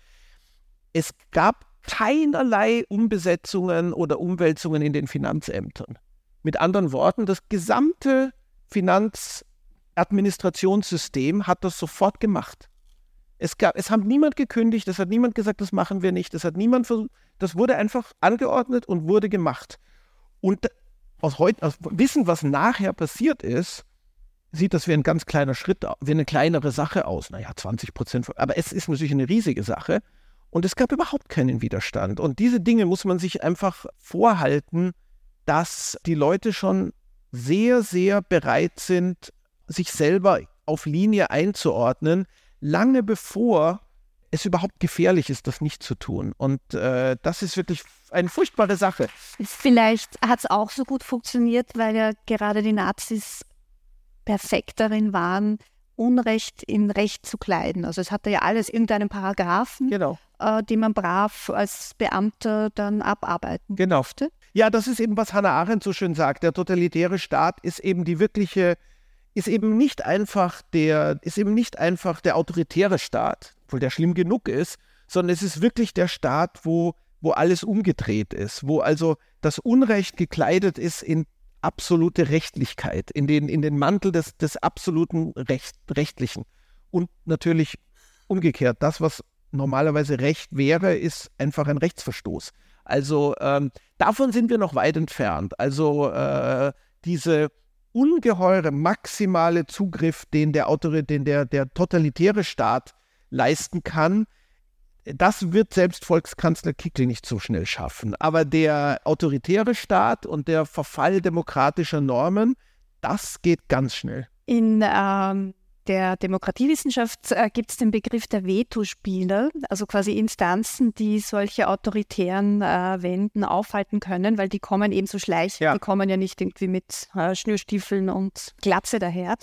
Es gab keinerlei Umbesetzungen oder Umwälzungen in den Finanzämtern. Mit anderen Worten, das gesamte Finanzadministrationssystem hat das sofort gemacht. Es, gab, es hat niemand gekündigt, es hat niemand gesagt, das machen wir nicht, es hat niemand versucht, das wurde einfach angeordnet und wurde gemacht. Und aus, heut, aus Wissen, was nachher passiert ist, sieht das wie ein ganz kleiner Schritt, wie eine kleinere Sache aus. Naja, 20 Prozent, aber es ist natürlich eine riesige Sache. Und es gab überhaupt keinen Widerstand. Und diese Dinge muss man sich einfach vorhalten, dass die Leute schon sehr, sehr bereit sind, sich selber auf Linie einzuordnen, lange bevor es überhaupt gefährlich ist, das nicht zu tun. Und äh, das ist wirklich eine furchtbare Sache. Vielleicht hat es auch so gut funktioniert, weil ja gerade die Nazis perfekt darin waren, Unrecht in Recht zu kleiden. Also es hatte ja alles irgendeinen Paragraphen, genau. äh, den man brav als Beamter dann abarbeiten genau. durfte. Ja, das ist eben, was Hannah Arendt so schön sagt. Der totalitäre Staat ist eben die wirkliche ist eben nicht einfach der, ist eben nicht einfach der autoritäre Staat, obwohl der schlimm genug ist, sondern es ist wirklich der Staat, wo, wo alles umgedreht ist, wo also das Unrecht gekleidet ist in absolute Rechtlichkeit, in den, in den Mantel des, des absoluten Recht, Rechtlichen. Und natürlich umgekehrt, das, was normalerweise Recht wäre, ist einfach ein Rechtsverstoß. Also ähm, davon sind wir noch weit entfernt. Also äh, diese, ungeheure maximale Zugriff, den der, Autor den der, der totalitäre Staat leisten kann, das wird selbst Volkskanzler Kickl nicht so schnell schaffen. Aber der autoritäre Staat und der Verfall demokratischer Normen, das geht ganz schnell. In ähm, der Demokratiewissenschaft äh, gibt es den Begriff der Vetospieler, also quasi Instanzen, die solche autoritären äh, Wenden aufhalten können, weil die kommen eben so schleichend, ja. die kommen ja nicht irgendwie mit äh, Schnürstiefeln und Glatze daher.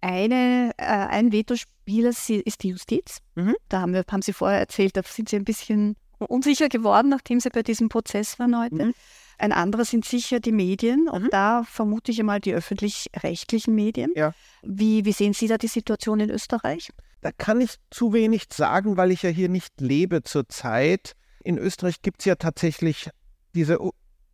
Eine, äh, ein Vetospieler ist die Justiz. Mhm. Da haben, wir, haben Sie vorher erzählt, da sind Sie ein bisschen unsicher geworden, nachdem Sie bei diesem Prozess waren heute. Mhm. Ein anderer sind sicher die Medien und mhm. da vermute ich einmal die öffentlich-rechtlichen Medien. Ja. Wie, wie sehen Sie da die Situation in Österreich? Da kann ich zu wenig sagen, weil ich ja hier nicht lebe zurzeit. In Österreich gibt es ja tatsächlich diese,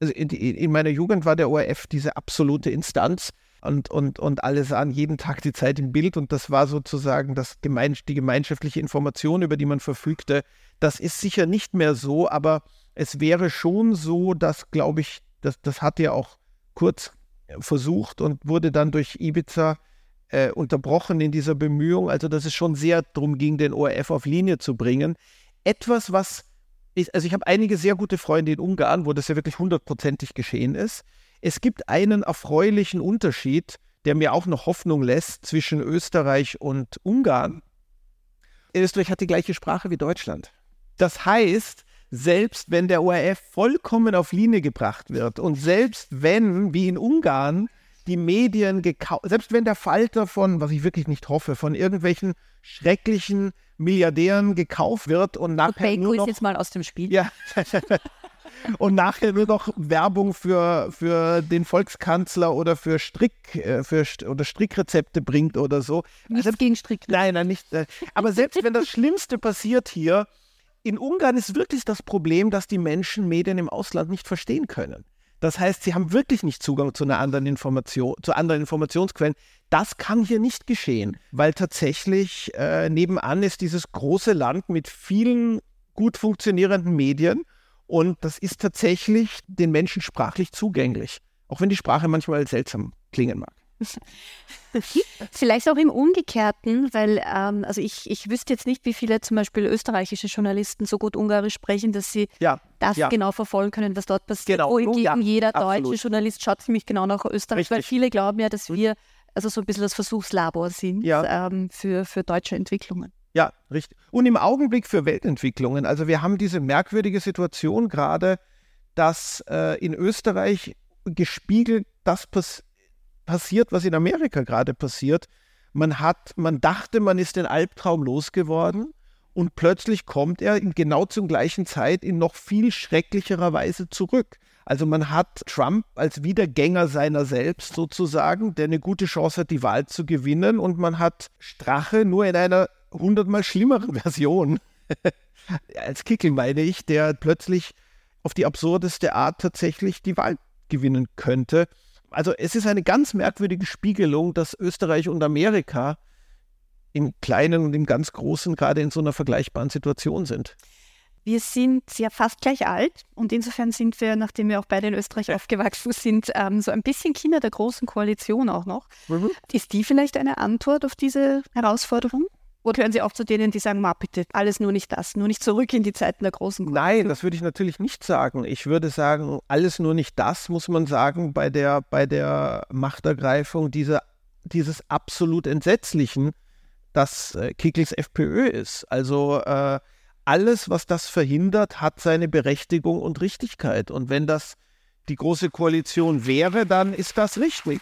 also in, in, meiner Jugend war der ORF diese absolute Instanz und, und, und alle sahen jeden Tag die Zeit im Bild und das war sozusagen das gemein, die gemeinschaftliche Information, über die man verfügte. Das ist sicher nicht mehr so, aber es wäre schon so, dass, glaube ich, das, das hat ja auch kurz versucht und wurde dann durch Ibiza äh, unterbrochen in dieser Bemühung. Also, dass es schon sehr darum ging, den ORF auf Linie zu bringen. Etwas, was ich, also ich habe einige sehr gute Freunde in Ungarn, wo das ja wirklich hundertprozentig geschehen ist. Es gibt einen erfreulichen Unterschied, der mir auch noch Hoffnung lässt zwischen Österreich und Ungarn. Österreich hat die gleiche Sprache wie Deutschland. Das heißt, selbst wenn der ORF vollkommen auf Linie gebracht wird und selbst wenn, wie in Ungarn, die Medien gekauft, selbst wenn der Falter von, was ich wirklich nicht hoffe, von irgendwelchen schrecklichen Milliardären gekauft wird und nachher okay, nur noch, jetzt mal aus dem Spiel. Ja. und nachher nur noch Werbung für, für den Volkskanzler oder für Strick äh, für, oder Strickrezepte bringt oder so. Nichts also, gegen Strick. Nein, nein, nicht. Äh, aber selbst wenn das Schlimmste passiert hier, in Ungarn ist wirklich das Problem, dass die Menschen Medien im Ausland nicht verstehen können. Das heißt, sie haben wirklich nicht Zugang zu einer anderen Information, zu anderen Informationsquellen. Das kann hier nicht geschehen, weil tatsächlich äh, nebenan ist dieses große Land mit vielen gut funktionierenden Medien und das ist tatsächlich den Menschen sprachlich zugänglich, auch wenn die Sprache manchmal seltsam klingen mag. Vielleicht auch im Umgekehrten, weil ähm, also ich, ich wüsste jetzt nicht, wie viele zum Beispiel österreichische Journalisten so gut Ungarisch sprechen, dass sie ja, das ja. genau verfolgen können, was dort passiert. Genau. Wohingegen ja, jeder absolut. deutsche Journalist schaut ziemlich genau nach Österreich, Richtig. weil viele glauben ja, dass wir also so ein bisschen das Versuchslabor sind ja. ähm, für, für deutsche Entwicklungen. Ja, richtig. Und im Augenblick für Weltentwicklungen. Also wir haben diese merkwürdige Situation gerade, dass äh, in Österreich gespiegelt das pass passiert, was in Amerika gerade passiert. Man hat, man dachte, man ist den Albtraum losgeworden und plötzlich kommt er in genau zur gleichen Zeit in noch viel schrecklicherer Weise zurück. Also man hat Trump als Wiedergänger seiner selbst sozusagen, der eine gute Chance hat, die Wahl zu gewinnen und man hat Strache nur in einer hundertmal schlimmeren Version, als Kickel meine ich, der plötzlich auf die absurdeste Art tatsächlich die Wahl gewinnen könnte. Also es ist eine ganz merkwürdige Spiegelung, dass Österreich und Amerika im Kleinen und im ganz Großen gerade in so einer vergleichbaren Situation sind. Wir sind ja fast gleich alt und insofern sind wir, nachdem wir auch beide in Österreich aufgewachsen sind, ähm, so ein bisschen Kinder der großen Koalition auch noch. Mhm. Ist die vielleicht eine Antwort auf diese Herausforderung? Oder hören Sie auch zu denen, die sagen, ma bitte, alles nur nicht das, nur nicht zurück in die Zeiten der großen Koalition? Nein, das würde ich natürlich nicht sagen. Ich würde sagen, alles nur nicht das, muss man sagen, bei der, bei der Machtergreifung dieser, dieses absolut Entsetzlichen, dass äh, Kickels FPÖ ist. Also äh, alles, was das verhindert, hat seine Berechtigung und Richtigkeit. Und wenn das die große Koalition wäre, dann ist das richtig.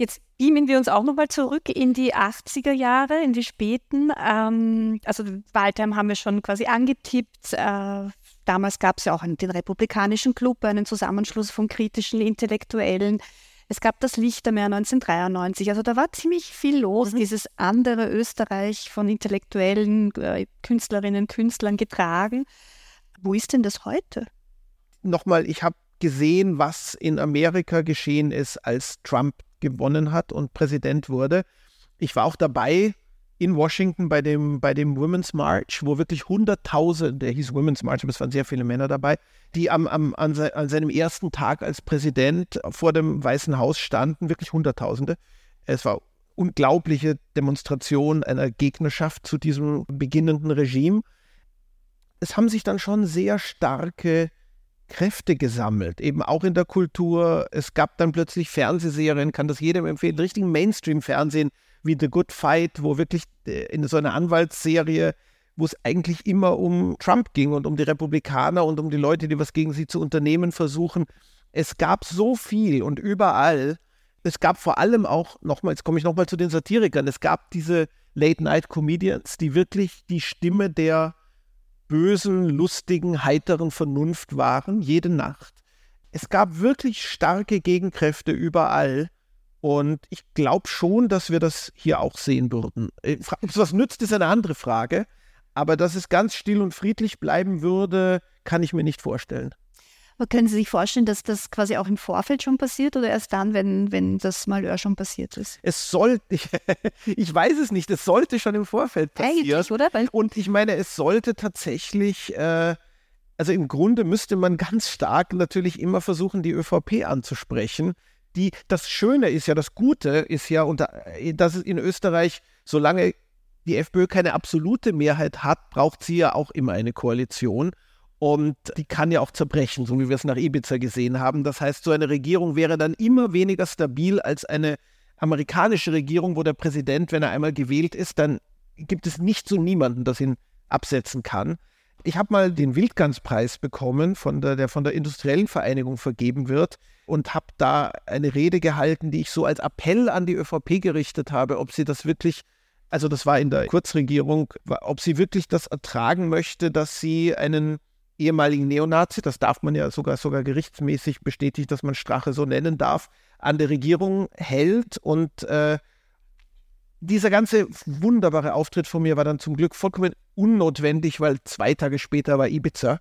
Jetzt beamen wir uns auch nochmal zurück in die 80er Jahre, in die späten. Ähm, also Waldheim haben wir schon quasi angetippt. Äh, damals gab es ja auch einen, den Republikanischen Club, einen Zusammenschluss von kritischen Intellektuellen. Es gab das Lichtermeer 1993. Also da war ziemlich viel los, mhm. dieses andere Österreich von intellektuellen äh, Künstlerinnen, Künstlern getragen. Wo ist denn das heute? Nochmal, ich habe gesehen, was in Amerika geschehen ist, als Trump gewonnen hat und Präsident wurde. Ich war auch dabei in Washington bei dem, bei dem Women's March, wo wirklich Hunderttausende, der hieß Women's March, aber es waren sehr viele Männer dabei, die am, am, an, se, an seinem ersten Tag als Präsident vor dem Weißen Haus standen, wirklich Hunderttausende. Es war unglaubliche Demonstration einer Gegnerschaft zu diesem beginnenden Regime. Es haben sich dann schon sehr starke Kräfte gesammelt, eben auch in der Kultur. Es gab dann plötzlich Fernsehserien, kann das jedem empfehlen, richtigen Mainstream-Fernsehen, wie The Good Fight, wo wirklich äh, in so einer Anwaltsserie, wo es eigentlich immer um Trump ging und um die Republikaner und um die Leute, die was gegen sie zu unternehmen versuchen. Es gab so viel und überall. Es gab vor allem auch, nochmal, jetzt komme ich nochmal zu den Satirikern, es gab diese Late-Night-Comedians, die wirklich die Stimme der bösen, lustigen, heiteren Vernunft waren, jede Nacht. Es gab wirklich starke Gegenkräfte überall. Und ich glaube schon, dass wir das hier auch sehen würden. Äh, Ob es was nützt, ist eine andere Frage. Aber dass es ganz still und friedlich bleiben würde, kann ich mir nicht vorstellen. Aber können Sie sich vorstellen, dass das quasi auch im Vorfeld schon passiert oder erst dann, wenn, wenn das Malheur schon passiert ist? Es sollte, ich, ich weiß es nicht, es sollte schon im Vorfeld passieren. Eigentlich, oder? Weil und ich meine, es sollte tatsächlich, äh, also im Grunde müsste man ganz stark natürlich immer versuchen, die ÖVP anzusprechen die, das Schöne ist ja, das Gute ist ja, und dass es in Österreich, solange die FPÖ keine absolute Mehrheit hat, braucht sie ja auch immer eine Koalition. Und die kann ja auch zerbrechen, so wie wir es nach Ibiza gesehen haben. Das heißt, so eine Regierung wäre dann immer weniger stabil als eine amerikanische Regierung, wo der Präsident, wenn er einmal gewählt ist, dann gibt es nicht so niemanden, das ihn absetzen kann. Ich habe mal den Wildganspreis bekommen, von der, der von der Industriellen Vereinigung vergeben wird und habe da eine Rede gehalten, die ich so als Appell an die ÖVP gerichtet habe, ob sie das wirklich, also das war in der Kurzregierung, ob sie wirklich das ertragen möchte, dass sie einen ehemaligen Neonazi, das darf man ja sogar, sogar gerichtsmäßig bestätigt, dass man Strache so nennen darf, an der Regierung hält. Und äh, dieser ganze wunderbare Auftritt von mir war dann zum Glück vollkommen unnotwendig, weil zwei Tage später war Ibiza.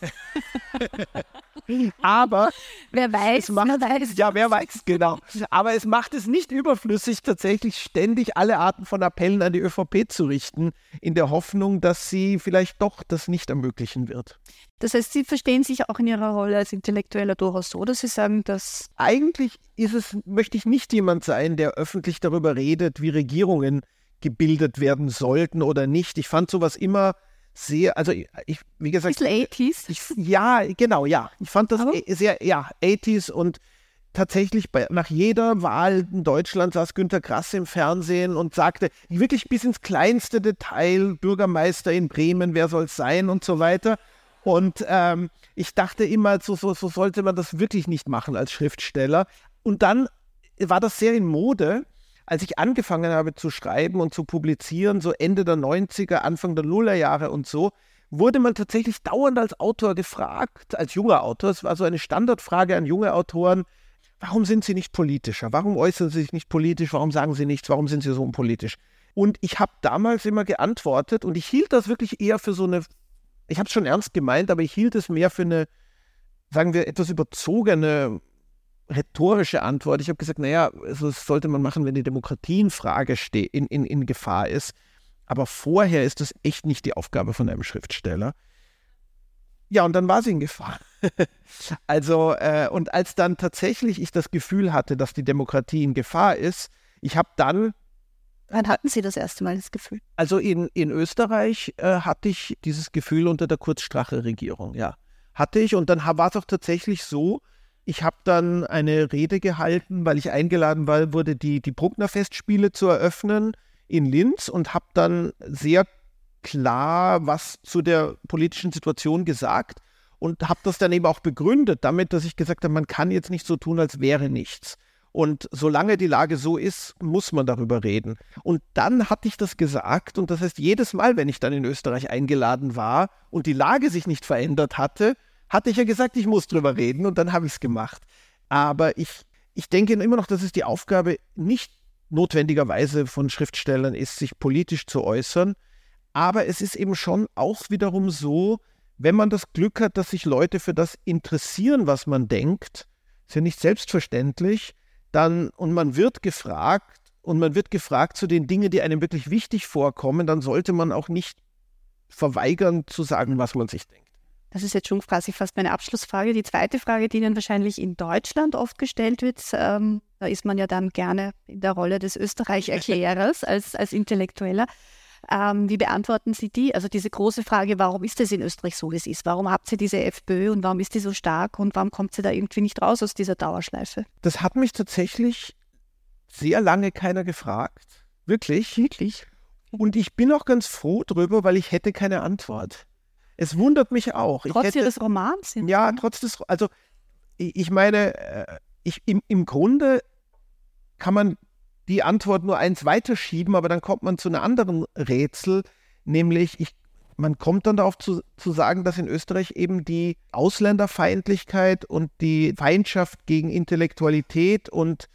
Aber wer weiß, macht, wer weiß. Ja, wer weiß, genau. Aber es macht es nicht überflüssig, tatsächlich ständig alle Arten von Appellen an die ÖVP zu richten, in der Hoffnung, dass sie vielleicht doch das nicht ermöglichen wird. Das heißt, Sie verstehen sich auch in Ihrer Rolle als Intellektueller durchaus so, dass Sie sagen, dass. Eigentlich ist es, möchte ich nicht jemand sein, der öffentlich darüber redet, wie Regierungen gebildet werden sollten oder nicht. Ich fand sowas immer sehr, also ich, wie gesagt. Bisschen 80s? Ich, ja, genau, ja. Ich fand das Aber? sehr, ja, 80s und tatsächlich bei, nach jeder Wahl in Deutschland saß Günter Grass im Fernsehen und sagte wirklich bis ins kleinste Detail, Bürgermeister in Bremen, wer soll es sein und so weiter. Und ähm, ich dachte immer, so, so, so sollte man das wirklich nicht machen als Schriftsteller. Und dann war das sehr in Mode, als ich angefangen habe zu schreiben und zu publizieren, so Ende der 90er, Anfang der Nullerjahre und so, wurde man tatsächlich dauernd als Autor gefragt, als junger Autor. Es war so eine Standardfrage an junge Autoren. Warum sind sie nicht politischer? Warum äußern sie sich nicht politisch? Warum sagen sie nichts? Warum sind sie so unpolitisch? Und ich habe damals immer geantwortet und ich hielt das wirklich eher für so eine, ich habe es schon ernst gemeint, aber ich hielt es mehr für eine, sagen wir, etwas überzogene rhetorische Antwort. Ich habe gesagt, naja, also das sollte man machen, wenn die Demokratie in Frage steht, in, in, in Gefahr ist. Aber vorher ist das echt nicht die Aufgabe von einem Schriftsteller. Ja, und dann war sie in Gefahr. also, äh, und als dann tatsächlich ich das Gefühl hatte, dass die Demokratie in Gefahr ist, ich habe dann. Wann hatten Sie das erste Mal das Gefühl? Also in, in Österreich äh, hatte ich dieses Gefühl unter der Kurzstrache-Regierung, ja. Hatte ich. Und dann war es auch tatsächlich so, ich habe dann eine Rede gehalten, weil ich eingeladen war, wurde, die, die Bruckner-Festspiele zu eröffnen in Linz und habe dann sehr klar was zu der politischen Situation gesagt und habe das dann eben auch begründet damit, dass ich gesagt habe, man kann jetzt nicht so tun, als wäre nichts. Und solange die Lage so ist, muss man darüber reden. Und dann hatte ich das gesagt. Und das heißt, jedes Mal, wenn ich dann in Österreich eingeladen war und die Lage sich nicht verändert hatte, hatte ich ja gesagt, ich muss drüber reden und dann habe ich es gemacht. Aber ich, ich denke immer noch, dass es die Aufgabe nicht notwendigerweise von Schriftstellern ist, sich politisch zu äußern. Aber es ist eben schon auch wiederum so, wenn man das Glück hat, dass sich Leute für das interessieren, was man denkt, ist ja nicht selbstverständlich, dann und man wird gefragt und man wird gefragt zu den Dingen, die einem wirklich wichtig vorkommen, dann sollte man auch nicht verweigern zu sagen, was man sich denkt. Das ist jetzt schon quasi fast meine Abschlussfrage. Die zweite Frage, die Ihnen wahrscheinlich in Deutschland oft gestellt wird, ähm, da ist man ja dann gerne in der Rolle des Österreich-Erklärers als, als Intellektueller. Ähm, wie beantworten Sie die? Also diese große Frage, warum ist es in Österreich so, wie es ist? Warum habt ihr diese FPÖ und warum ist die so stark und warum kommt sie da irgendwie nicht raus aus dieser Dauerschleife? Das hat mich tatsächlich sehr lange keiner gefragt. Wirklich? Wirklich. Und ich bin auch ganz froh drüber, weil ich hätte keine Antwort. Es wundert mich auch. Trotz hätte, Ihres Romans? Ja, trotz des, also ich meine, äh, ich, im, im Grunde kann man die Antwort nur eins weiterschieben, aber dann kommt man zu einem anderen Rätsel, nämlich ich, man kommt dann darauf zu, zu sagen, dass in Österreich eben die Ausländerfeindlichkeit und die Feindschaft gegen Intellektualität und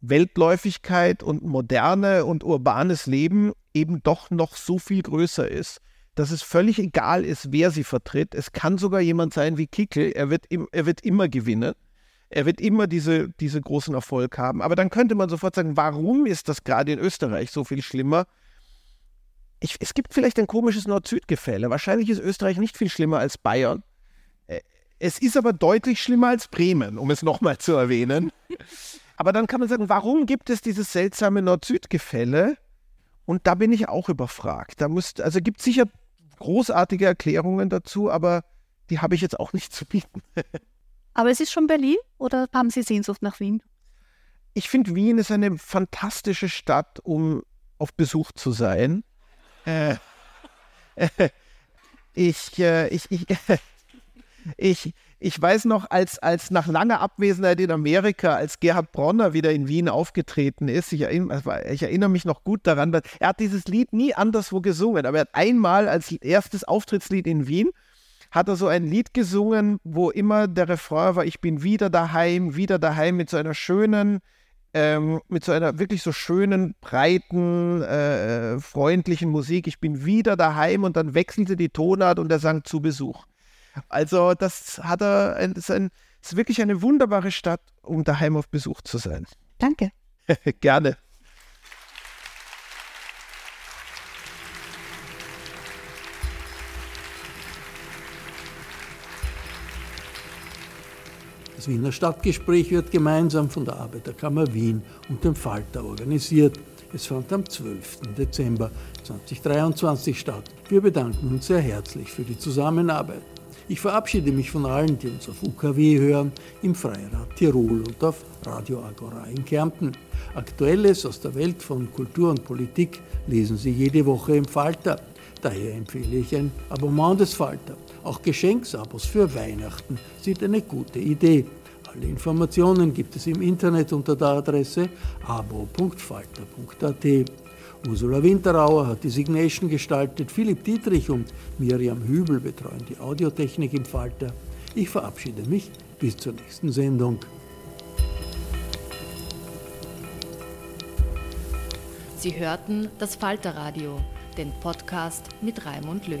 Weltläufigkeit und moderne und urbanes Leben eben doch noch so viel größer ist dass es völlig egal ist, wer sie vertritt. Es kann sogar jemand sein wie Kickel, er wird, im, er wird immer gewinnen. Er wird immer diese, diese großen Erfolg haben. Aber dann könnte man sofort sagen, warum ist das gerade in Österreich so viel schlimmer? Ich, es gibt vielleicht ein komisches Nord-Süd-Gefälle. Wahrscheinlich ist Österreich nicht viel schlimmer als Bayern. Äh, es ist aber deutlich schlimmer als Bremen, um es nochmal zu erwähnen. Aber dann kann man sagen, warum gibt es dieses seltsame Nord-Süd-Gefälle? Und da bin ich auch überfragt. Da muss, also gibt sicher großartige Erklärungen dazu, aber die habe ich jetzt auch nicht zu bieten. aber es ist schon Berlin oder haben Sie Sehnsucht nach Wien? Ich finde, Wien ist eine fantastische Stadt, um auf Besuch zu sein. Äh, äh, ich, äh, ich, ich, ich, ich weiß noch, als, als nach langer Abwesenheit in Amerika, als Gerhard Bronner wieder in Wien aufgetreten ist, ich erinnere, ich erinnere mich noch gut daran, weil er hat dieses Lied nie anderswo gesungen, aber er hat einmal als erstes Auftrittslied in Wien hat er so ein Lied gesungen, wo immer der Refrain war, ich bin wieder daheim, wieder daheim mit so einer schönen, ähm, mit so einer wirklich so schönen, breiten, äh, freundlichen Musik. Ich bin wieder daheim und dann wechselte die Tonart und er sang zu Besuch. Also das hat er, es ist, ein, ist wirklich eine wunderbare Stadt, um daheim auf Besuch zu sein. Danke. Gerne. Das Wiener Stadtgespräch wird gemeinsam von der Arbeiterkammer Wien und dem Falter organisiert. Es fand am 12. Dezember 2023 statt. Wir bedanken uns sehr herzlich für die Zusammenarbeit. Ich verabschiede mich von allen, die uns auf UKW hören, im Freirad Tirol und auf Radio Agora in Kärnten. Aktuelles aus der Welt von Kultur und Politik lesen Sie jede Woche im Falter. Daher empfehle ich ein Abonnement des Falter. Auch Geschenksabos für Weihnachten sind eine gute Idee. Alle Informationen gibt es im Internet unter der Adresse abo.falter.at. Ursula Winterauer hat die Signation gestaltet, Philipp Dietrich und Miriam Hübel betreuen die Audiotechnik im Falter. Ich verabschiede mich bis zur nächsten Sendung. Sie hörten das Falterradio, den Podcast mit Raimund Löw.